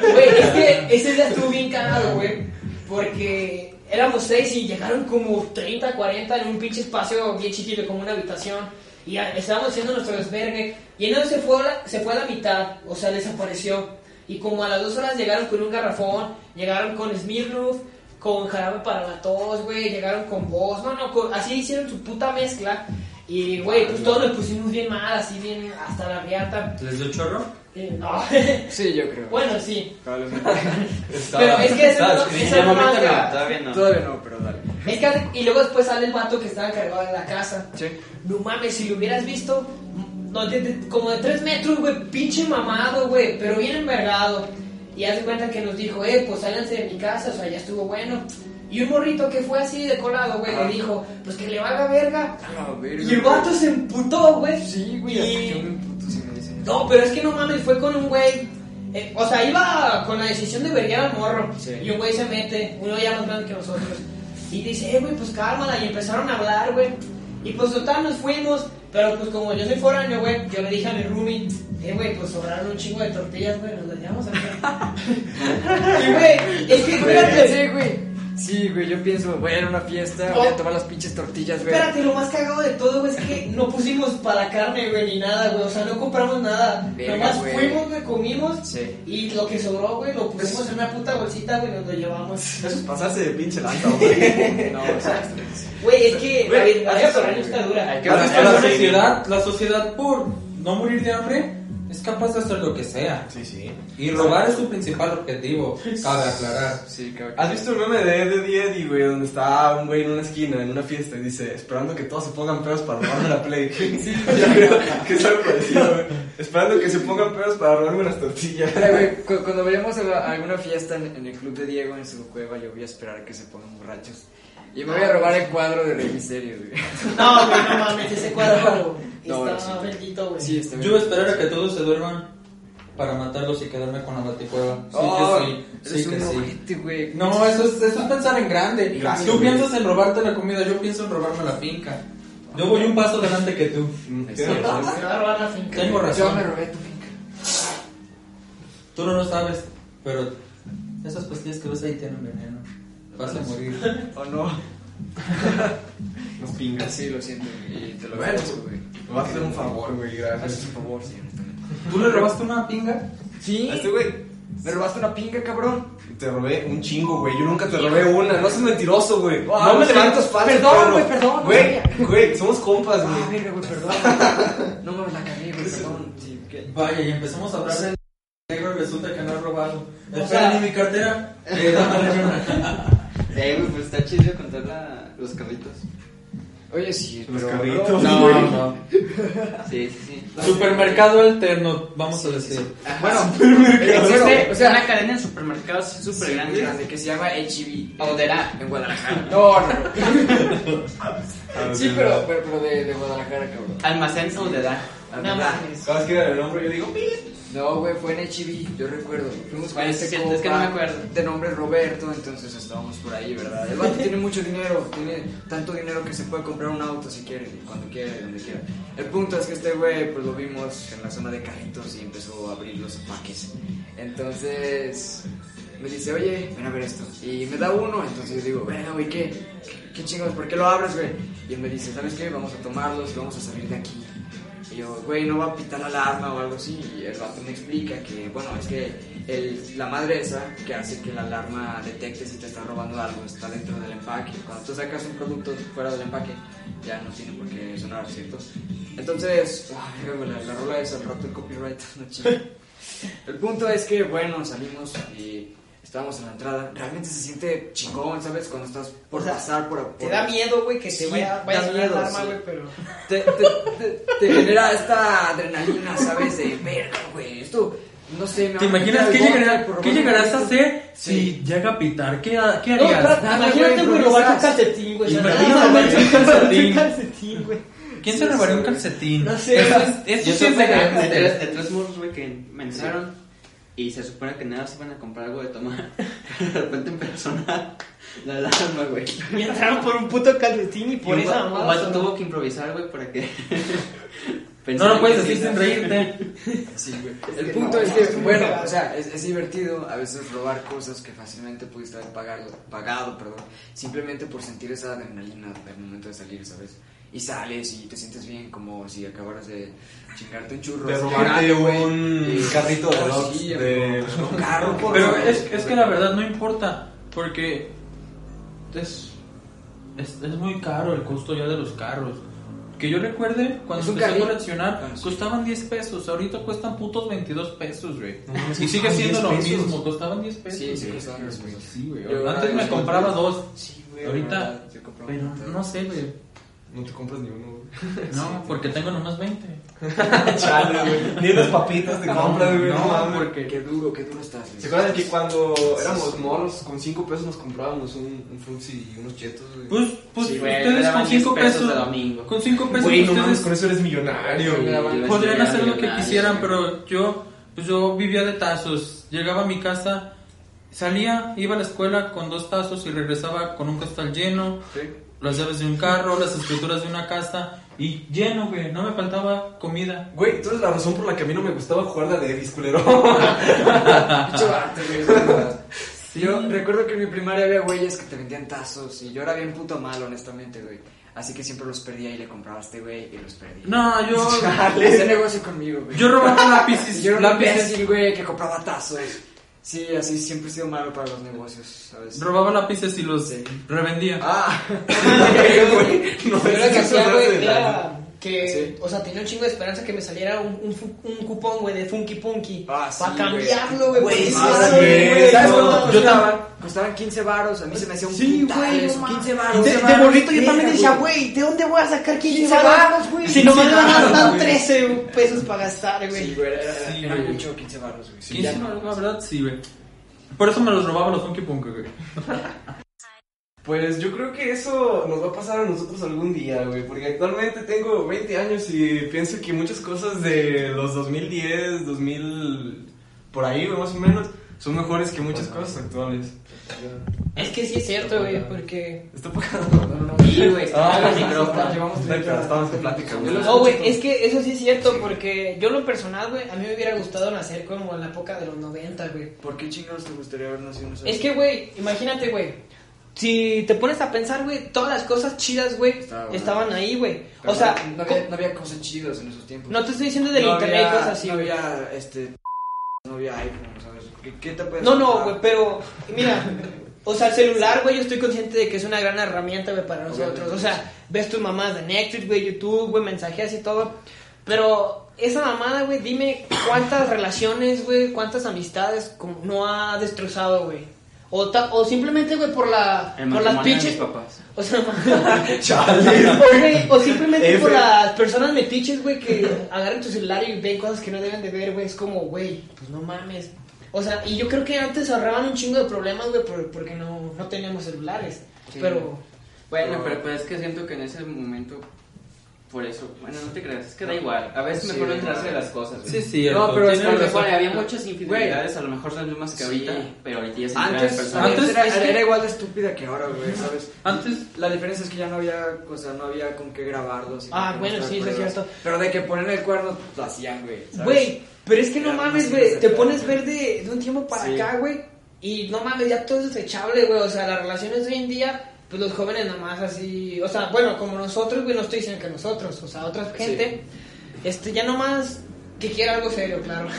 Güey, es que ese día estuvo bien cagado, güey. Porque éramos seis y llegaron como 30, 40 en un pinche espacio bien chiquito, como una habitación. Y estábamos haciendo nuestro desvergue. Y en eso se fue, a la, se fue a la mitad, o sea, desapareció. Y como a las dos horas llegaron con un garrafón, llegaron con Smirnoff, con jarabe para la tos, güey, llegaron con voz. No, no, con- así hicieron su puta mezcla. Y, güey, pues todos nos pusimos bien mal, así bien hasta la riata. ¿Les dio chorro? Eh, no. (laughs) Sí, yo creo. bueno, sí. Probablemente. (laughs) Pero es que eso ¿Sabes? no, no momento marca. no, todavía no. Todavía no, pero dale. Es que y luego después sale el vato que estaba encargado de la casa. Sí. No mames, si lo hubieras visto, no, de- de- como de 3 metros, güey, pinche mamado, güey, pero bien envergado. Y hace cuenta que nos dijo, eh, pues sálganse de mi casa, o sea, ya estuvo bueno. Y un morrito que fue así de colado, güey, le dijo, pues que le valga verga. A la verga. Y el vato se emputó, güey. Sí, güey, Y- hasta yo me emputo si me dicen. No, pero es que no mames, fue con un güey. eh, o sea, iba con la decisión de verguiar al morro. Sí. Y un güey se mete, uno ya más grande que nosotros. Y dice, eh, güey, pues cálmala. Y empezaron a hablar, güey. Y pues total, nos fuimos. Pero pues como yo soy foráneo, güey, yo le dije a mi roomie, eh, güey, pues sobraron un chingo de tortillas, güey, nos las llevamos acá. (laughs) y güey, es que, güey. Sí, güey, yo pienso, voy a ir a una fiesta, voy a tomar las pinches tortillas, güey. Espérate, lo más cagado de todo, güey, es que no pusimos para carne, güey, ni nada, güey. O sea, no compramos nada. Verga, Nomás güey. fuimos, güey, comimos. Sí. Y lo que sobró, güey, lo pusimos en una puta bolsita, güey, nos lo llevamos. (laughs) Eso es pasarse de pinche lanza, güey. No, (laughs) o sea, Güey, es que la Güey, vida vida foránea está dura. Hay que La, sociedad, la sociedad por no morir de hambre es capaz de hacer lo que sea. Sí, sí. Y robar es su principal objetivo, cabe aclarar. Sí. ¿Has visto el meme de Eddie Eddie, güey? Donde está un güey en una esquina, en una fiesta, y dice, esperando que todos se pongan pedos para robarme la Play. Sí, (laughs) yo creo que es algo parecido, güey. Esperando que se pongan pedos para robarme unas tortillas. Mira, güey, cu- cuando vayamos a, la- a alguna fiesta en, en el club de Diego en su cueva, yo voy a esperar a que se pongan borrachos. Y me voy a robar el cuadro de Rey Misterio, güey. No, güey, no mames, ese cuadro No, está sí. bendito, güey. Sí, está bien. Yo voy a esperar a que todos se duerman para matarlos y quedarme con la baticueva. Sí Oh, que sí, sí que sí. ojete, güey. No, eso es, eso es pensar en grande. Gracias, tú güey. piensas en robarte la comida, yo pienso en robarme la finca. Yo voy un paso adelante que tú. Se va a robar la finca. Tengo Yo razón. me robé tu finca. Tú no lo sabes, pero esas pastillas que ves ahí tienen veneno. Vas a morir. (laughs) ¿O no? (laughs) Nos pingas. Sí, lo siento, güey. Y te lo Bueno, agradezco, güey. Me vas a hacer un favor, güey, Haces gracias. un favor, sí, honestamente. ¿Tú le robaste una pinga? Sí. A este güey. Me robaste una pinga, cabrón. Te robé un chingo, güey. Yo nunca te robé una. No seas mentiroso, güey. Ah, no me sí. levantas fácil. Perdón, güey, perdón, Güey, güey, somos compas, Ah, güey. verga, güey, perdón. (laughs) No mames, la cagué, güey, perdón. Vaya, y empezamos a hablar del negro y resulta que no ha robado. O Espera, sea- ni mi cartera. Eh, dame la Eh, güey, pues está chido contar la- los carritos. Oye, sí, Los pero... carritos. No, güey. no. Sí, sí, sí. Supermercado alterno, vamos a decir. Bueno, Existe o sea, una cadena de supermercados súper Sí, grande. grande, que se llama HB. Odera. En Guadalajara. No, no, no. (laughs) Sí, pero, pero, pero de, de Guadalajara, cabrón. Almacén Odera. No mames. Cada vez que era el nombre, yo digo, No, güey, fue en HB, yo recuerdo. Fuimos con este es cierto, es que no compa me acuerdo. De nombre Roberto, entonces estábamos por ahí, ¿verdad? El vato tiene mucho dinero, tiene tanto dinero que se puede comprar un auto si quiere, cuando quiere, donde quiera. El punto es que este güey, pues lo vimos en la zona de carritos y empezó a abrir los empaques. Entonces me dice, oye, ven a ver esto. Y me da uno, entonces yo digo, bueno, güey, ¿qué? ¿Qué, qué chingados? ¿Por qué lo abres, güey? Y él me dice, ¿sabes qué? Vamos a tomarlos y vamos a salir de aquí. Y yo, güey, no va a pitar la alarma o algo así. Y el vato me explica que, bueno, es que el- la madre esa que hace que la alarma detecte si te están robando algo está dentro del empaque. Cuando tú sacas un producto fuera del empaque, ya no tiene por qué sonar, ¿cierto? Entonces, güey, la, la rola es al rato el copyright, (laughs) no chingue. El punto es que, bueno, salimos y estábamos en la entrada. Realmente se siente chingón, ¿sabes? Cuando estás por O sea, pasar por, por- Te da miedo, güey, que te Sí, vaya, vaya a miedo, la alarma, sí. güey, pero... te, te, te- te genera esta adrenalina, ¿sabes? De verga, güey. Esto, no sé, me ¿Te imaginas qué, llegará- qué robar llegarás a hacer Sí. si llega a pitar? ¿Qué, qué No, harías? espérate, Nada, imagínate, güey, robarte un calcetín, güey. Imagínate No, un calcetín. güey. ¿Quién se robaría un calcetín? No sé, Eso es, eso Yo sí es de tres- de tres morros, güey, que me entraron y se supone que nada se iban a comprar algo de tomar. (laughs) de repente empezó a sonar la alarma, güey. Me entraron por un puto calcetín y por Y esa vato sonó. tuvo que improvisar, güey, para que... (laughs) No lo puedes decir sin reírte. Sí, güey. Es El que punto no, es que, bueno, o sea, es, es divertido a veces robar cosas que fácilmente pudiste haber pagado, pagado, perdón, simplemente por sentir esa adrenalina al momento de salir, ¿sabes? Y sales y te sientes bien como si acabaras de chingarte un churro. De robarte un carrito de oh, dogs sí, de- un carro, (laughs) por Pero es, es que la verdad no importa, porque es, es, es muy caro el costo ya de los carros. Que yo recuerde, cuando empecé a coleccionar, Ah, sí. costaban 10 pesos. Ahorita cuestan putos 22 pesos, güey. No y sigue siendo 10 lo pesos. mismo, costaban 10 pesos. Sí, sí, costaban 10 pesos. Sí, güey. Antes me compraba dos. Sí, güey, Ahorita, Pero no sé, güey. No te compras ni uno, güey. (laughs) No, porque tengo nomás 20. (laughs) Chale, güey. Ni unas papitas te compras, güey. No, no, mames. porque- Qué duro, qué duro estás, güey. ¿Se acuerdan que cuando éramos morros, con 5 pesos nos comprábamos un, un frutzi y unos chetos, güey? Pues, pues Sí, güey, ustedes con 10 5 pesos pesos. de domingo. Con 5 pesos Güey, no mames, con eso eres millonario, güey. podrían hacer lo que quisieran, pero yo, pues yo vivía de tazos. Llegaba a mi casa, salía, iba a la escuela con dos tazos y regresaba con un costal lleno, Sí. Las llaves de un carro, las escrituras de una casa y lleno, güey. No me faltaba comida. Güey, tú eres la razón por la que a mí no me gustaba jugar la de (laughs) güey, es verdad. Yo recuerdo que en mi primaria había güeyes que te vendían tazos y yo era bien puto mal, honestamente, güey. Así que siempre los perdía y le compraba a este güey y los perdía. No, yo, (laughs) Hacía negocio conmigo, güey. yo robaba lápices, Yo era un lápices, imbécil, güey, que compraba tazos. Sí, así siempre he sido malo para los negocios, ¿sabes? robaba lápices y los Sí. revendía. Ah. (laughs) (laughs) No, que hacía, güey, era que, Sí. o sea, tenía un chingo de esperanza que me saliera un, un, un cupón, güey, de Funky Punky. Ah, sí, para cambiarlo, güey. Güey, sí. ¿Sabes no, cuánto yo costaban? Costaban 15 varos, a mí se me hacía un Sí, güey, eso, no 15 mames. varos. De, 15 de varos, morrito yo también decía, güey. ¿de dónde voy a sacar 15 15 varos, varos, güey? Si no me 15 van a varos, dar güey. 13 pesos para gastar, güey. Sí, güey, era, Sí, era güey. mucho 15 varos, güey. Sí, 15, ya no. la verdad, sí, güey. Por eso me los robaba los Funky Punk, güey. (laughs) Pues yo creo que eso nos va a pasar a nosotros algún día, güey, porque actualmente tengo 20 años y pienso que muchas cosas de los 2010, 2000, por ahí, güey, más o menos, son mejores que muchas cosas actuales. Es que sí es cierto, güey, porque... Está apagado. Sí, güey, está Ah, el micrófono. Estábamos en plática, güey. No, güey, es que eso sí es cierto, porque yo lo personal, güey, a mí me hubiera gustado nacer como en la época de los 90, güey. ¿Por qué chingados te gustaría haber nacido en esa Es que, güey, imagínate, güey. Si te pones a pensar, güey, todas las cosas chidas, güey, estaban ahí, güey. O sea, no, no había, no había cosas chidas en esos tiempos. no te estoy diciendo del No internet había- cosas así, No había, este, novia iPhone, ¿sabes? ¿Qué, qué te puedes No, no, comprar? güey, pero mira, (laughs) o sea, el celular, güey, yo estoy consciente de que es una gran herramienta, güey, para nosotros. O sea, ves tus mamás de Netflix, güey, YouTube, güey, mensajes y todo. Pero esa mamada, güey, dime cuántas relaciones, güey, cuántas amistades no ha destrozado, güey. O, ta- o simplemente, güey, por la El por las pinches papás. o sea, (laughs) o, güey, o simplemente por las personas metiches, güey, que agarran tu celular y ven cosas que no deben de ver, güey. Es como, güey, pues no mames. O sea, y yo creo que antes ahorraban un chingo de problemas, güey, por- porque no, no teníamos celulares. Sí. Pero, Bueno, pero, pero es que siento que en ese momento, por eso, bueno, no te creas, es que da igual. A veces Sí, mejor no enterarse de las cosas. Sí, güey. sí. No, pero es A que lo mejor había muchas infidelidades, a lo mejor son las mismas que ahorita, Sí. pero ahorita ya se Antes, personas. antes- era, es que- era igual de estúpida que ahora, güey, ¿sabes? Antes, La diferencia es que ya no había, o sea, no había con qué grabarlos. y Ah, bueno, sí, eso es cierto. Pero de que ponen el cuerno, lo hacían, güey. güey, pero es que no mames, más güey. Te pones ver de, de un tiempo para Sí. acá, güey. Y no mames, ya todo es desechable, güey. O sea, las relaciones de hoy en día, pues los jóvenes nomás así. O sea, bueno, como nosotros, güey, no estoy diciendo que nosotros. O sea, otra gente, este, ya nomás que quiera algo serio, claro. (laughs)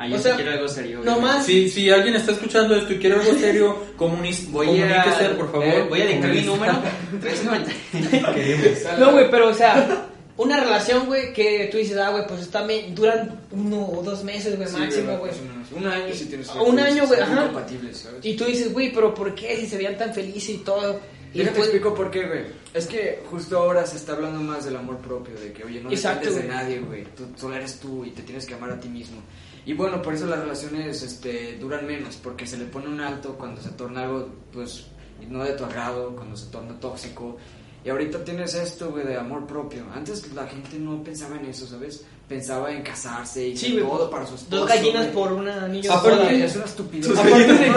Ah, yo o sí sea, quiero algo serio. no más- si, si alguien está escuchando esto y quiere algo serio, comunis, Voy comuníquese, a, por favor. eh, voy a dictar mi número. (laughs) 390. (laughs) Queremos. No, güey, pero o sea, una relación, güey, que tú dices, ah, güey, pues está me- duran uno o dos meses, güey, Sí, máximo, güey. Un año si tienes Un año, güey, ajá. compatibles, ¿sabes? Y tú dices, güey, pero ¿por qué si se veían tan felices y todo? Y después, explico por qué, güey. Es que justo ahora se está hablando más del amor propio, de que, oye, no Exacto, dependes de nadie, güey. Tú solo eres tú y te tienes que amar a ti mismo. Y bueno, por eso las relaciones este, duran menos, porque se le pone un alto cuando se torna algo, pues, no de tu agrado, cuando se torna tóxico. Y ahorita tienes esto, güey, de amor propio. Antes la gente no pensaba en eso, ¿sabes? Pensaba en casarse y Sí, güey, todo para su esposo. dos gallinas güey. por un anillo Aparte- es una estupidez. Aparte (laughs) de que,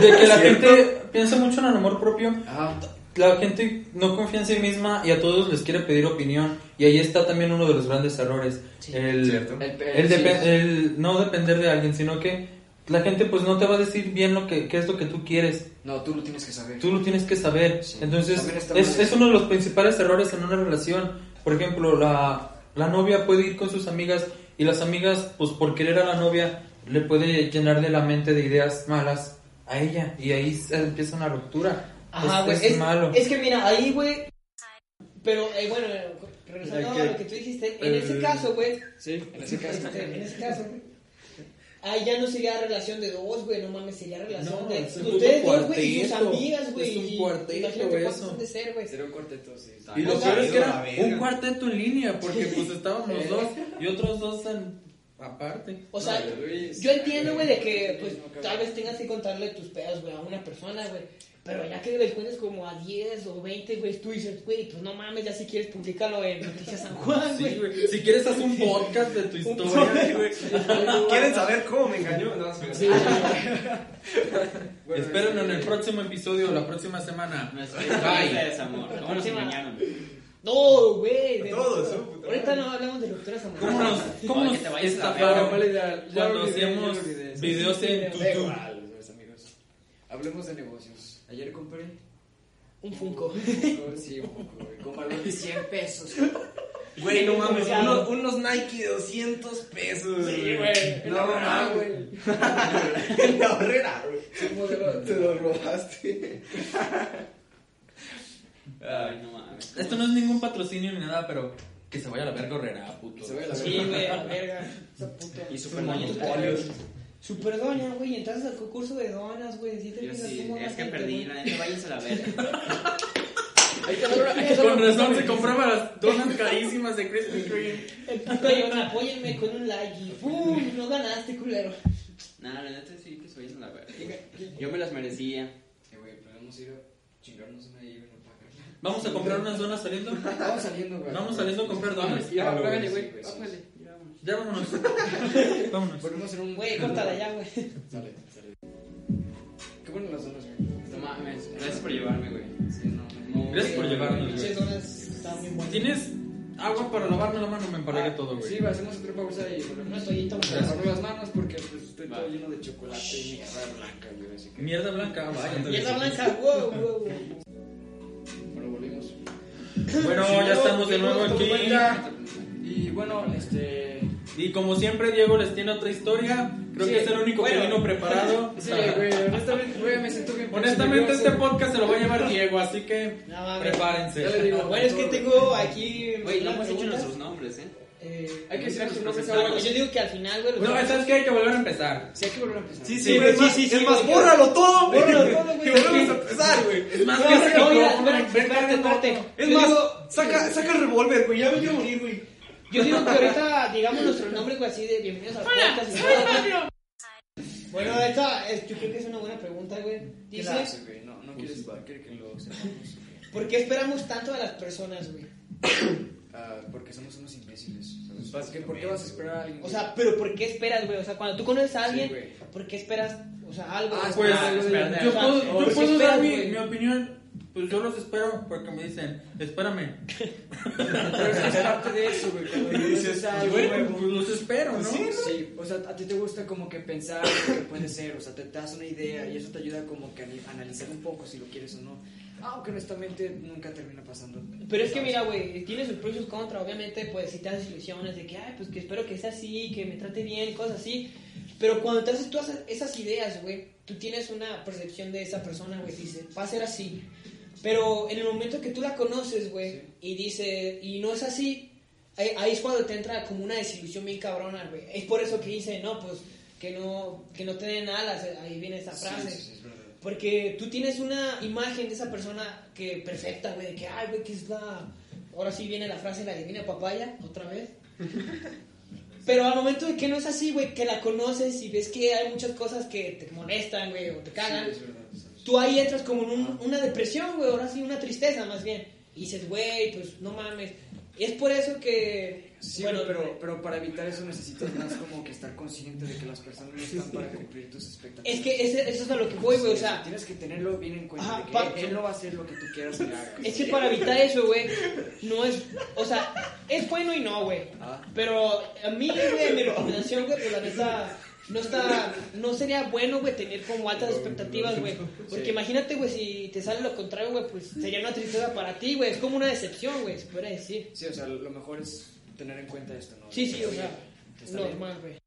(laughs) de que la gente piensa mucho en el amor propio, Ajá. la gente no confía en sí misma y a todos les quiere pedir opinión. Y ahí está también uno de los grandes errores. el, Cierto. El- el- el, depe- sí. el no depender de alguien, sino que la gente pues no te va a decir bien lo que qué es lo que tú quieres. No, tú lo tienes que saber. Tú lo tienes que saber. Sí. Entonces, es, es uno de los principales errores en una relación. Por ejemplo, la, la novia puede ir con sus amigas y las amigas, pues por querer a la novia, le puede llenar de la mente de ideas malas a ella. Y ahí se empieza una ruptura. Ajá, es, es Es, malo. es que mira, ahí, güey. Pero, eh, bueno, regresando ¿A lo que tú dijiste, en Eh, ese caso, güey. Sí, en ese caso. este, en ese caso, güey. Ahí ya no sería relación de dos, güey, no mames, sería relación No, de es un ustedes dos, güey, y sus amigas, güey. Es un y cuarteto imagínate cuántos eso. han de ser, güey. Sería un cuarteto, sí. Y lo peor es que era un cuarteto en línea, porque (laughs) pues estábamos dos y otros dos en, aparte. O sea, No, yo entiendo, güey, de que, pues, tal vez tengas que contarle tus pedos, güey, a una persona, güey. Pero ya que le cuentes como a 10 o 20, güey, tú dices, güey, pues no mames, ya si quieres publicarlo en Noticias San Juan, Sí, güey. güey. Si quieres haz un podcast de tu historia, güey. (laughs) ¿Quieren saber cómo me engañó? No. Sí. (laughs) Bueno, Espérenlo en el este, próximo episodio, la próxima semana. Nuestra Bye. desamor. ¿Cómo nos engañaron? No, güey. de- Todos, Ahorita no hablamos de rupturas ¿Cómo amorosas. nos, cómo nos la Ya, estafaron cuando hacíamos. Sí, videos sí, en sí, YouTube? Hablemos de negocios. Ayer compré. Un Funko. Sí, un poco, güey. Con valor de 100 pesos. Güey, no mames, unos, unos Nike de 200 pesos. Sí, güey. No mames, güey. (laughs) En la horrera, güey. Te lo robaste. Ay, no mames. Esto no es ningún patrocinio ni nada, pero que se vaya a la verga horrera, puto. Se vaya a la Sí, güey, a la verga. Esa puta. Y super doña. Super doña, güey. Entraste al concurso de donas, güey. ¿Sí te Yo fijas sí, cómo es que gente, perdí, la neta, váyanse a la verga. Hay que darle- hay que darle Con razón se compraba las donas carísimas de Krispy Kreme. El puto apóyenme con un like y ¡pum! No ganaste, culero. No, la neta sí que se vayan a la verga. Yo me las merecía. Eh, güey, podemos ir a chingarnos una y no pagarla. Vamos a comprar unas donas saliendo. Vamos saliendo, güey. Vamos saliendo a comprar donas. Ya, Ah, págale, sí, güey. Págale. Ya, vámonos. (laughs) Vámonos. A hacer un. Güey, córtala ya, güey. Sale, sale. Qué bueno las donas, güey. No mames. Gracias por llevarme, güey. Sí, no, no. Gracias por llevarnos, güey. Donas están bien buenas. ¿Tienes agua para lavarme la mano? Me emparegué todo, güey. Sí, va, hacemos otra pausa y volvemos. Una toallita, lavarme las manos porque pues, estoy todo lleno de chocolate y mierda blanca, güey. Así que. Mierda blanca, vaya. Mierda blanca, wow, wow, wow. Bueno, volvimos. Bueno, ya estamos de nuevo aquí. Y bueno, este. Y como siempre, Diego les tiene otra historia. Creo Sí, que es el único bueno. que vino preparado. (laughs) Sí, güey, honestamente, güey, me siento bien. Honestamente, este podcast se lo va a llevar (laughs) Diego, así que No prepárense. Ya le digo. Bueno, es que tengo aquí. Güey, no hemos hecho preguntas. nuestros nombres, ¿eh? Eh, Hay que decir sus nombres ahora. yo digo que al final, güey. No, ¿sabes qué? Hay que volver a empezar. Sí, hay que volver a empezar. Sí, sí, Sí, güey, es sí, más, sí, sí, es más, bórralo todo, güey. Bórralo todo, güey. Volvemos a empezar, güey. Es más, No, que no, ese mira, micrófono, espérate, ven, espérate. Es Yo más, saca el revólver, güey, ya me quiero morir, güey. Yo digo que ahorita digamos nuestros nombres, güey, así de bienvenidos al podcast. y todo. Bueno, esta es- yo creo que es una buena pregunta, güey. ¿Qué la hace, Dice, güey? No, no quieres quiere que lo sepamos. ¿por qué esperamos tanto de las personas, güey? Ah, porque somos unos imbéciles. ¿sabes? ¿Por qué, ¿Por qué vas a esperar a alguien? O sea, pero ¿por qué esperas, güey? O sea, cuando tú conoces a alguien, güey. ¿por qué esperas, o sea, algo? Ah, Pues, Ah, yo puedo, ¿por yo puedo esperas, dar mi, güey? mi opinión. Pues yo los espero porque me dicen, espérame. (laughs) Pero es que aparte de eso, güey. Cuando dices, conoces a alguien Bueno, pues los espero, ¿no? Sí, o sea, a ti te gusta como que pensar lo que puede ser, o sea, te, te das una idea y eso te ayuda como que a analizar un poco si lo quieres o no. Aunque honestamente nunca termina pasando. Pero es que mira, güey, tiene sus pros y sus contras. Obviamente, pues si te haces ilusiones de que, ay, pues que espero que sea así, que me trate bien, cosas así. Pero cuando te haces tú haces esas ideas, güey, tú tienes una percepción de esa persona, güey, dices, va a ser así. Pero en el momento que tú la conoces, güey, y dice, y no es así, ahí, ahí es cuando te entra como una desilusión bien cabrona, güey. Es por eso que dice, no, pues que no, que no te den alas, ahí viene esa frase. Sí, sí, es verdad. Porque tú tienes una imagen de esa persona que perfecta, güey, de que, ay, güey, que es la... Ahora sí viene la frase, la divina papaya, otra vez. Pero al momento de que no es así, güey, que la conoces y ves que hay muchas cosas que te molestan, güey, o te cagan. Tú ahí entras como en un- una depresión, güey, ahora sí, una tristeza más bien. Y dices, güey, pues no mames. Y es por eso que... Sí, bueno, pero, pero para evitar eso necesitas más como que estar consciente de que las personas no están para cumplir tus expectativas. Es que ese- eso es a lo que voy, güey, o sea... tienes que tenerlo bien en cuenta Ajá, que pa- él no va a hacer lo que tú quieras que haga. Es que para evitar eso, güey, no es... O sea, es bueno y no, güey. Ah. Pero a mí, güey, mi recomendación, güey, pues la neta, no está, no sería bueno, güey, tener como altas expectativas, güey. Porque Sí. imagínate, güey, si te sale lo contrario, güey, pues sería una tristeza para ti, güey. Es como una decepción, güey, se podría decir. Sí, o sea, lo mejor es tener en cuenta esto, ¿no? Sí, sí, o sea, normal, güey.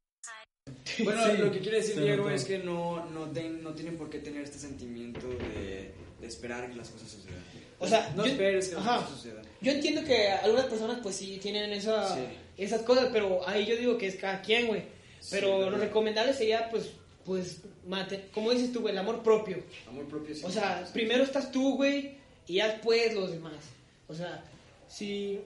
Bueno, Sí, lo que quiere decir Diego notó. es que no, no, ten- no tienen por qué tener este sentimiento de, de esperar que las cosas sucedan. O sea, no yo- esperes que las ajá. cosas sucedan. Yo entiendo que algunas personas, pues sí, tienen esa, Sí. esas cosas, pero ahí yo digo que es cada quien, güey. Pero Sí, lo recomendable sería, pues, pues, mate, como dices tú, güey, el amor propio. Amor propio sí. O sea, primero estás tú, güey, y ya después los demás. O sea, si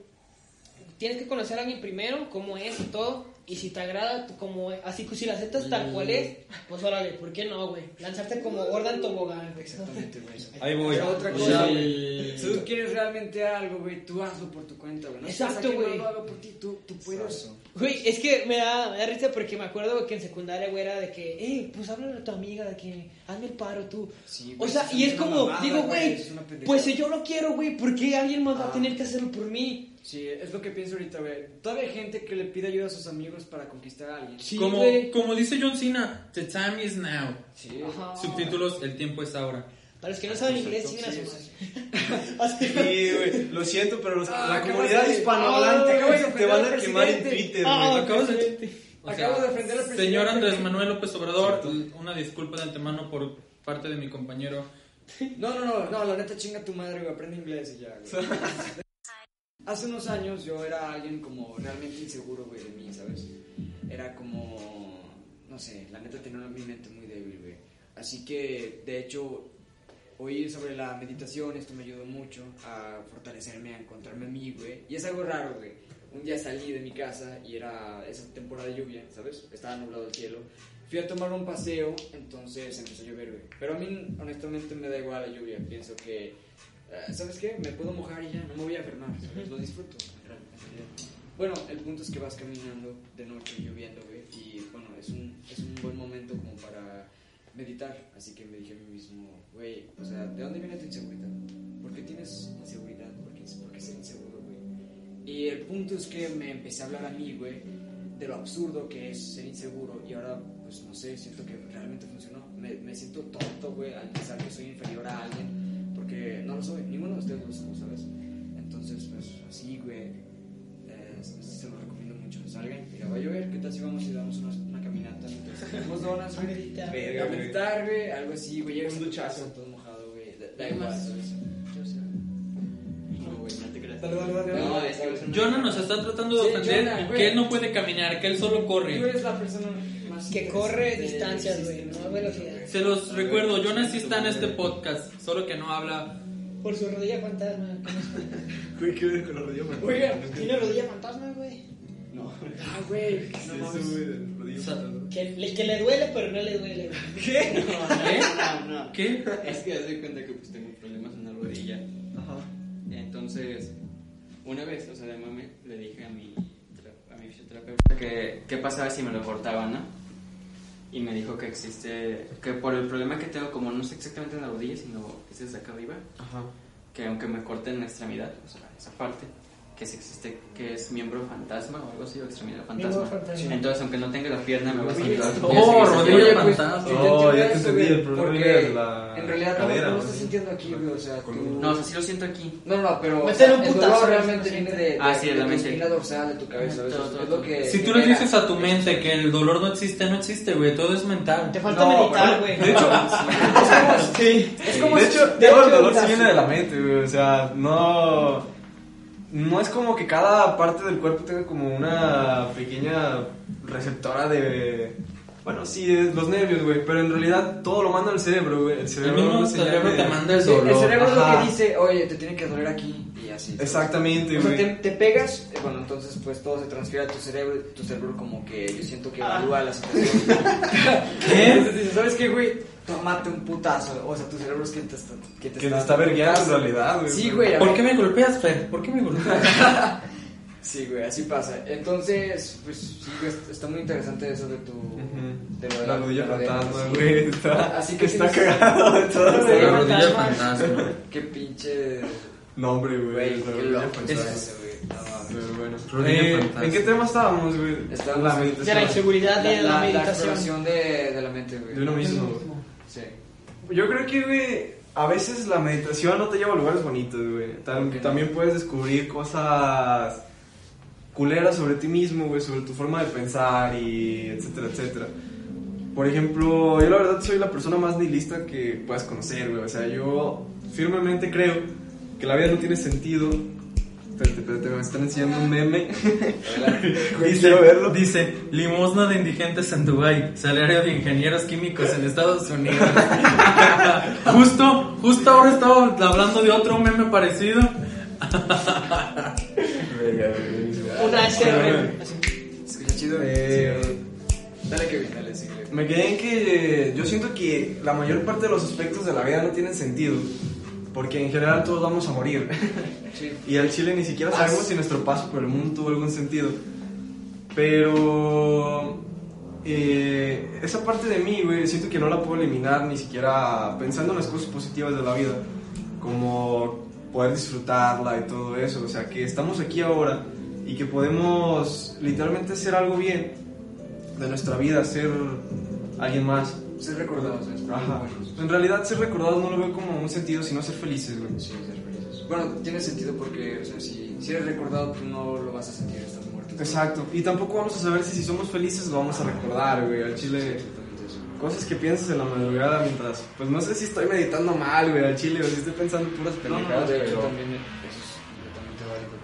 tienes que conocer a alguien primero, cómo es y todo, y si te agrada, como así que si la aceptas tal cual es, pues órale, ¿por qué no, güey? Lanzarte como Gordon Tobogán, güey. Exactamente, güey. Ahí voy. Pero otra O cosa, sea, güey. Si tú quieres realmente algo, güey, tú hazlo por tu cuenta, güey. No Exacto, güey. No lo haga por ti, tú, tú puedes. Güey, es que me da, me da risa porque me acuerdo que en secundaria, güey, era de que, eh, pues háblale a tu amiga, de que hazme el paro tú. Sí, o güey, sea, eso y es como, mamada, digo, güey, pues si yo lo quiero, güey, ¿por qué alguien más va a Ah. tener que hacerlo por mí? Sí, es lo que pienso ahorita, güey. Todavía hay gente que le pide ayuda a sus amigos para conquistar a alguien. Sí, como, güey. como dice John Cena, the time is now. Sí. Ajá. Subtítulos, el tiempo es ahora. Para los que no saben inglés, sigan a sí, su sí. madre. (laughs) Así- Sí, güey, lo siento, pero los- Ah, la comunidad hispanohablante Ah, de te van a quemar en. Twitter, Ah, güey. acabas de-. O Acabo sea, de ofender al presidente. Señor Andrés Manuel López Obrador, una disculpa de antemano por parte de mi compañero. No, no, no, no, la neta chinga tu madre, güey, aprende inglés y ya, güey. (laughs) Hace unos años yo era alguien como realmente inseguro, güey, de mí, ¿sabes? Era como, no sé, la neta tenía mi mente muy débil, güey. Así que, de hecho, oír sobre la meditación, esto me ayudó mucho a fortalecerme, a encontrarme a mí, güey. Y es algo raro, güey. Un día salí de mi casa y era esa temporada de lluvia, ¿sabes? Estaba nublado el cielo. Fui a tomar un paseo, entonces empezó a llover, güey. Pero a mí, honestamente, me da igual la lluvia. Pienso que, ¿sabes qué? Me puedo mojar y ya, no me voy a enfermar, ¿sabes? Lo disfruto. Bueno, el punto es que vas caminando de noche lloviendo, güey. Y bueno, es un, es un buen momento como para meditar. Así que me dije a mí mismo, güey, o sea, ¿de dónde viene tu inseguridad? ¿Por qué tienes inseguridad? ¿Por qué, por qué ser inseguro, güey? Y el punto es que me empecé a hablar a mí, güey, de lo absurdo que es ser inseguro. Y ahora, pues no sé, siento que realmente funcionó. Me, me siento tonto, güey, al pensar que soy inferior a alguien. Porque no lo soy, ninguno de ustedes lo somos, ¿sabes? Entonces, pues así, güey, eh, se lo recomiendo mucho. Salgan, mira, va a llover, ¿qué tal si vamos y damos una, una caminata? Entonces, tenemos donas, A güey. meditar. Verga, A meditar, güey, algo así, güey. Llegas Un duchazo. todo mojado, güey. Da- Da ¿Qué igual, más? ¿sabes? Jonah nos está tratando de Sí, ofender que él no puede caminar, que él solo Tú corre. eres la persona más Que corre distancias, güey, ¿no? velocidad. Se los recuerdo, Jonah sí está en este podcast, solo que no habla. Por su rodilla fantasma. (laughs) Güey, ¿qué con la rodilla, man? Oiga, Tiene rodilla fantasma, güey. No. Ah, güey, no mames. O sea. Que le, que le duele, pero no le duele, güey. (laughs) ¿Qué? No, no. ¿Qué? Es que haz de cuenta que pues tengo problemas en la rodilla. Ajá. Entonces, una vez, o sea, de mame, le dije a mi, a mi fisioterapeuta que qué pasaba si me lo cortaba, ¿no? Y me dijo que existe, que por el problema que tengo, como no sé exactamente en la rodilla, sino es desde acá arriba, Ajá. que aunque me corten la extremidad, o sea, esa parte, que si existe, que es miembro fantasma o algo así, o extremidad fantasma. Miembro fantasma. Entonces, aunque no tenga la pierna, me va a sentir. oh, rodilla pues, fantasma. Oh, ya te eso, entendí, el problema porque es la En realidad no, cadera, no lo estás sintiendo aquí, güey, o sea, tú... No, o sea, sí lo siento aquí. No, no, pero sea, un el putazo, dolor güey, realmente viene de. Ah, sí, de la mente. espina dorsal, de tu cabeza, Todo, eso todo, es lo que Si tú le dices a tu mente que el dolor no existe, no existe, güey, todo es mental. Te falta No, meditar, güey. De hecho, (laughs) sí. Es como de hecho, todo el dolor sí viene de la mente, güey. O sea, no. No es como que cada parte del cuerpo tenga como una pequeña receptora de. Bueno, sí, es los nervios, güey. Pero en realidad todo lo manda al cerebro, güey. El El cerebro, mismo no señala cerebro de- te manda el el cerebro es lo que dice, oye, te tiene que doler aquí así. Exactamente, O sea, güey. te, te pegas, eh, bueno, entonces pues todo se transfiere a tu cerebro, tu cerebro como que yo siento que evalúa la situación. (laughs) ¿Qué? Entonces dices, ¿sabes qué, güey? Tómate un putazo, o sea, tu cerebro es quien te está... Que te Que te está vergueando en realidad, güey. Sí, güey. ¿Por qué me golpeas, Fer? ¿Por qué me golpeas? (laughs) Sí, güey, así pasa. Entonces, pues sí, güey, está muy interesante eso de tu... De lo de La rodilla lo de- fantasma, güey. Está, Así que está tienes- cagado de todo. (laughs) La La rodilla rodilla fantasma. Qué pinche... Nombre, güey. Güey, la qué loco es eso, güey. No. Pero bueno. Eh. ¿En qué tema estábamos, güey? Estábamos la meditación. De la inseguridad y de la, meditación. exploración de, de la mente, güey. De uno mismo, güey. Sí. Yo creo que, güey, a veces la meditación no te lleva a lugares bonitos, güey. Tam- ¿Por qué no? También puedes descubrir cosas culeras sobre ti mismo, güey, sobre tu forma de pensar y etcétera, etcétera. Por ejemplo, yo la verdad soy la persona más nihilista que puedas conocer, güey. O sea, yo firmemente creo que la vida no tiene sentido. Espérate, espérate, me están enseñando un meme. Quiero verlo. Dice, limosna de indigentes en Dubai, salario de ingenieros químicos en Estados Unidos. (laughs) justo, justo ahora estaba hablando de otro meme parecido. Una. Se escucha chido. Eh. Dale, sigue. Me quedé en que yo siento que la mayor parte de los aspectos de la vida no tienen sentido, porque en general todos vamos a morir. (laughs) Sí. y al chile ni siquiera Ah, sabemos si nuestro paso por el mundo tuvo algún sentido. Pero eh, esa parte de mí, güey, siento que no la puedo eliminar ni siquiera pensando en las cosas positivas de la vida, como poder disfrutarla y todo eso. O sea, que estamos aquí ahora y que podemos literalmente hacer algo bien de nuestra vida, ser alguien más. Ser recordados, ¿sabes? Ajá. En realidad ser recordados no lo veo como un sentido, sino ser felices, güey. Sí, ser felices. Bueno, tiene sentido porque, o sea, si, si eres recordado, pues no lo vas a sentir, estás muerto. Exacto. Y tampoco vamos a saber si, si somos felices lo vamos a recordar, güey. Al Sí, chile. eso. Cosas que piensas en la madrugada mientras. Pues no sé si estoy meditando mal, güey, al chile, o si estoy pensando puras No, no, pendejadas, de hecho pero. también eso válido.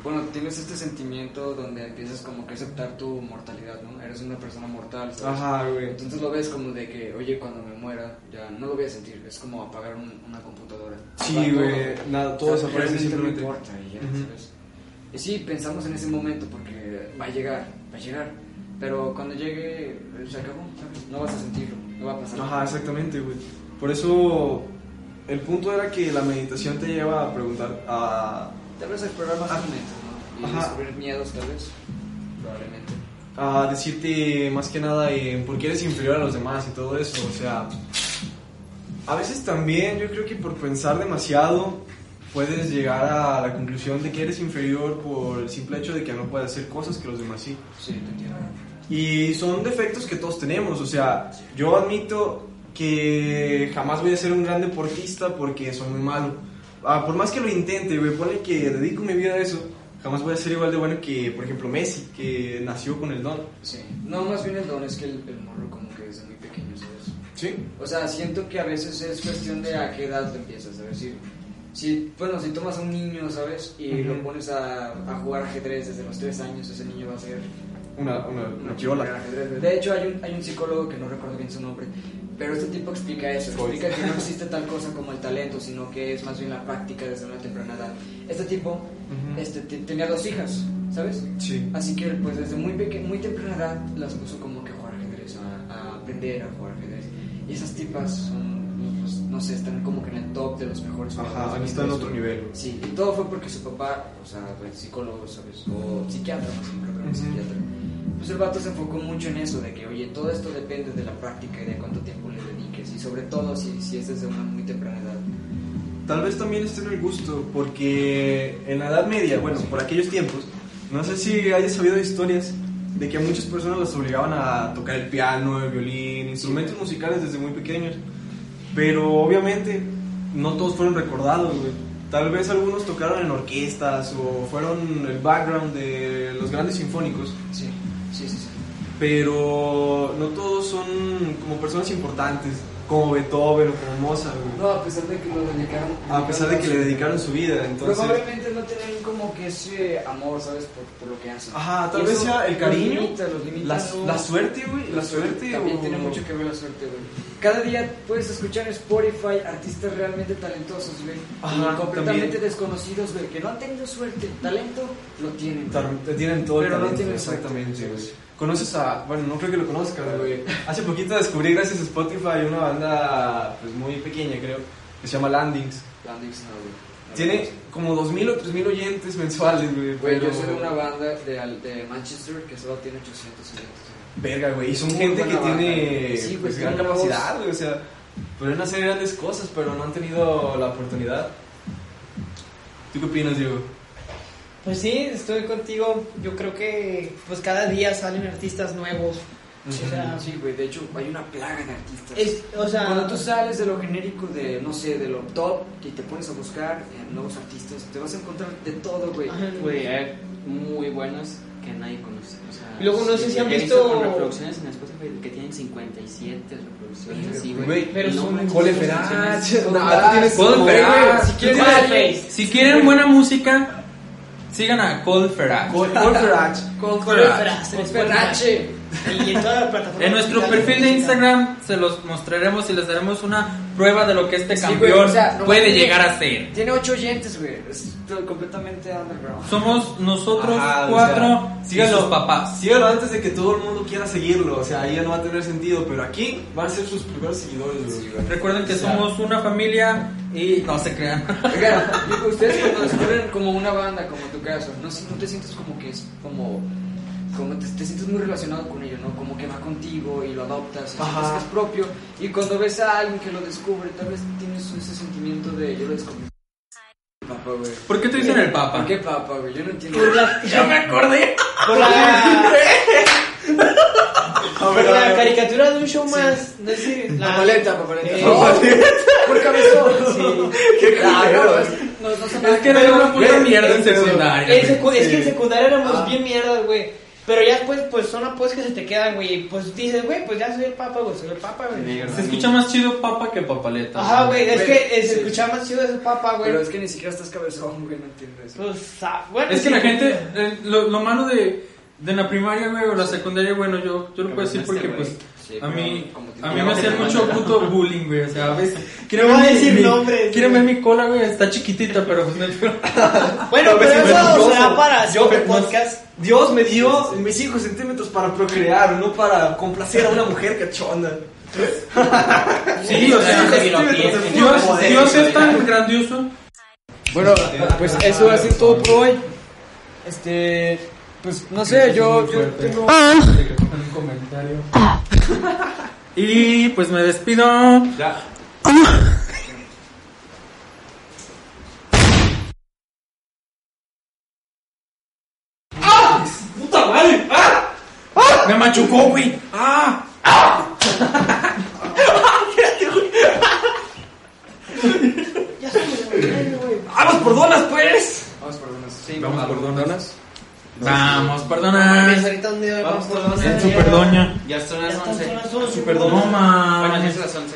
Bueno, tienes este sentimiento donde empiezas como que aceptar tu mortalidad, ¿no? Eres una persona mortal, ¿sabes? Ajá, güey. Entonces lo ves como de que, oye, cuando me muera, ya no lo voy a sentir. Es como apagar un- una computadora. Sí, güey. Nada, todo desaparece simplemente. No importa, y ya, Ujú. ¿sabes? Y sí, pensamos en ese momento porque va a llegar, va a llegar. Pero cuando llegue, eh, se acabó, ¿sabes? No vas a sentirlo, no va a pasar. Ajá, exactamente, güey. Por eso. El punto era que la meditación te lleva a preguntar. a. Tal vez explorar más ¿no? Y Ajá. descubrir miedos, tal vez. Probablemente. a decirte más que nada en por qué eres inferior a los demás y todo eso. O sea, a veces también yo creo que por pensar demasiado puedes llegar a la conclusión de que eres inferior por el simple hecho de que no puedes hacer cosas que los demás sí. Sí, te entiendo. Y son defectos que todos tenemos. O sea, yo admito que jamás voy a ser un gran deportista porque soy muy malo. Ah, por más que lo intente, güey, ponle que dedico mi vida a eso. jamás voy a ser igual de bueno que, por ejemplo, Messi, que nació con el don. Sí. No, más bien el don es que el, el morro como que desde muy pequeño, ¿sabes? Sí. O sea, siento que a veces es cuestión de a qué edad te empiezas, ¿sabes? Si, si, bueno, si tomas a un niño, ¿sabes? Y lo pones a, a jugar ajedrez desde los 3 años, ese niño va a ser Una, una, una ajedrez. De hecho, hay un, hay un psicólogo que no recuerdo bien su nombre, pero este tipo explica eso, explica que no existe tal cosa como el talento, sino que es más bien la práctica desde una temprana edad. Este tipo Ujú. este, te- tenía dos hijas, ¿sabes? Sí. Así que pues desde muy, muy temprana edad las puso como que a jugar ajedrez, a, a aprender a jugar ajedrez. Y esas tipas son, pues, no sé, están como que en el top de los mejores Ajá, han estado en otro nivel. Sí, y todo fue porque su papá, o sea, el psicólogo, ¿sabes? O psiquiatra, más bien, creo que era un Ujú. psiquiatra. Pues el vato se enfocó mucho en eso, de que, oye, todo esto depende de la práctica y de cuánto tiempo sobre todo si, si es desde una muy temprana edad. Tal vez también esté en el gusto, porque en la Edad Media, bueno, por aquellos tiempos, no sé si hayas sabido historias de que a muchas personas las obligaban a tocar el piano, el violín, instrumentos musicales desde muy pequeños. Pero obviamente no todos fueron recordados, güey. Tal vez algunos tocaron en orquestas o fueron el background de los grandes sinfónicos, Sí, sí, sí. sí. pero no todos son como personas importantes, como Beethoven o como Mozart, güey. No, a pesar de que lo dedicaron. A pesar de que le dedicaron su vida, entonces... Probablemente no tienen como que ese amor, ¿sabes? Por, por lo que hacen. Ajá, tal vez sea el los cariño, limita, los limita, La, ¿no? la suerte, güey, la suerte. También o- tiene mucho que ver la suerte, güey. Cada día puedes escuchar en Spotify artistas realmente talentosos, güey. Ajá, completamente también. desconocidos, güey. Que no han tenido suerte. Talento lo tienen. te tienen todo Pero el no talento, tienen suerte. exactamente, güey. Conoces a, bueno, no creo que lo conozcas, güey. Hace poquito descubrí gracias a Spotify una banda pues muy pequeña, creo, que se llama Landings. Landix, no, güey. Tiene como 2000 o 3000 oyentes mensuales, güey. Güey, pero- yo soy de una banda de, al- de Manchester que solo tiene 800 oyentes. Verga, güey. Y son gente que banda, tiene güey. Sí, pues, gran capacidad, güey. O sea, pueden hacer grandes cosas, pero no han tenido la oportunidad. ¿Tú qué opinas, Diego? Pues sí, estoy contigo. Yo creo que pues cada día salen artistas nuevos. O sea, Sí, güey, de hecho hay una plaga de artistas. es, o sea, Cuando tú sales de lo genérico, de, no sé, de lo top, y te pones a buscar eh, nuevos artistas, te vas a encontrar de todo, güey. Hay muy buenos que nadie conoce. O sea, Y luego no sé si han visto- con reproducciones en Spotify que tienen 57 reproducciones así, güey. Güey, pero no No, Ah. Si quieren buena música, sigan a Cole Ferrat. Cole Cole Ferach. con Ferach. Ferach, Y en todas las plataformas. En nuestro perfil de. Instagram se los mostraremos y les daremos una prueba de lo que este Sí, campeón güey, o sea, no puede tiene- llegar a ser. Tiene 8 oyentes, güey. Es completamente underground. Somos nosotros Ajá, o cuatro sea, y síganlo. sus papás. Síganlo antes de que todo el mundo quiera seguirlo. O sea, ahí ya no va a tener sentido. Pero aquí van a ser sus primeros seguidores, güey. Recuerden que O sea, somos una familia y no se crean. Oigan, ustedes cuando descubren como una banda, como en tu caso, no, si- no te sientes como que es como... Como te, te sientes muy relacionado con ello, ¿no? Como que va contigo y lo adoptas, y que es propio. Y cuando ves a alguien que lo descubre, tal vez tienes ese sentimiento de yo lo descubrí. Güey. ¿Por qué te dicen el ¿Por papa? qué papá, güey? Yo no entiendo. Por la, Ya me acordé. por la, (laughs) por la caricatura de un show más. No sé, la Papaleta, papaleta. Eh, No, por cabezón. (laughs) Sí. Qué Ah, culero. no, es, no, no se me Es que era una puta mierda en secundaria. Es que en secundaria éramos Ah. bien mierdas, güey. Pero ya después, pues son apodos que se te quedan, güey. y, Pues dices, güey, pues ya soy el papa, güey, soy el papa, güey. Se escucha más chido papa que papaleta. Ajá, güey, es Güey, que eh, se sí. escucha más chido ese papa, güey. Pero es que ni siquiera estás cabezón, güey, no entiendo eso. Pues, ah, bueno. Es que sí, la gente, eh, lo, lo malo de, de la primaria, güey, o la secundaria, bueno, yo, yo lo puedo decir porque, pues, Sí, a mí, como a mí me hacían mucho puto bullying, güey, o sea, a veces... (laughs) No voy a ver mi- decir mi- nombres, Quieren ver mi cola, güey, está chiquitita, pero pues no (laughs) Bueno, ver pero si eso será para Yo- podcast. Dios me dio mis 5 centímetros para procrear, no para complacer a una mujer cachonda. (laughs) Sí, o sea, Dios- Dios, Dios es tan grandioso. Bueno, pues eso va a ser todo por hoy. Este, pues no sé, yo, yo tengo... un comentario. (laughs) Y pues me despido. Ya. ¡Puta madre! ¡Ah! Me machucó, güey. ¡Ah! Güey. ¡Vamos por donas, pues! Vamos por unos... Sí, Vamos por por perdonas. Vamos, perdona. ahorita Vamos, por vamos, En ya. Super Doña. Ya son las Ya están 11. son las 11, Super. No Bueno, ya mames. son las 11.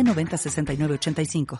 906985.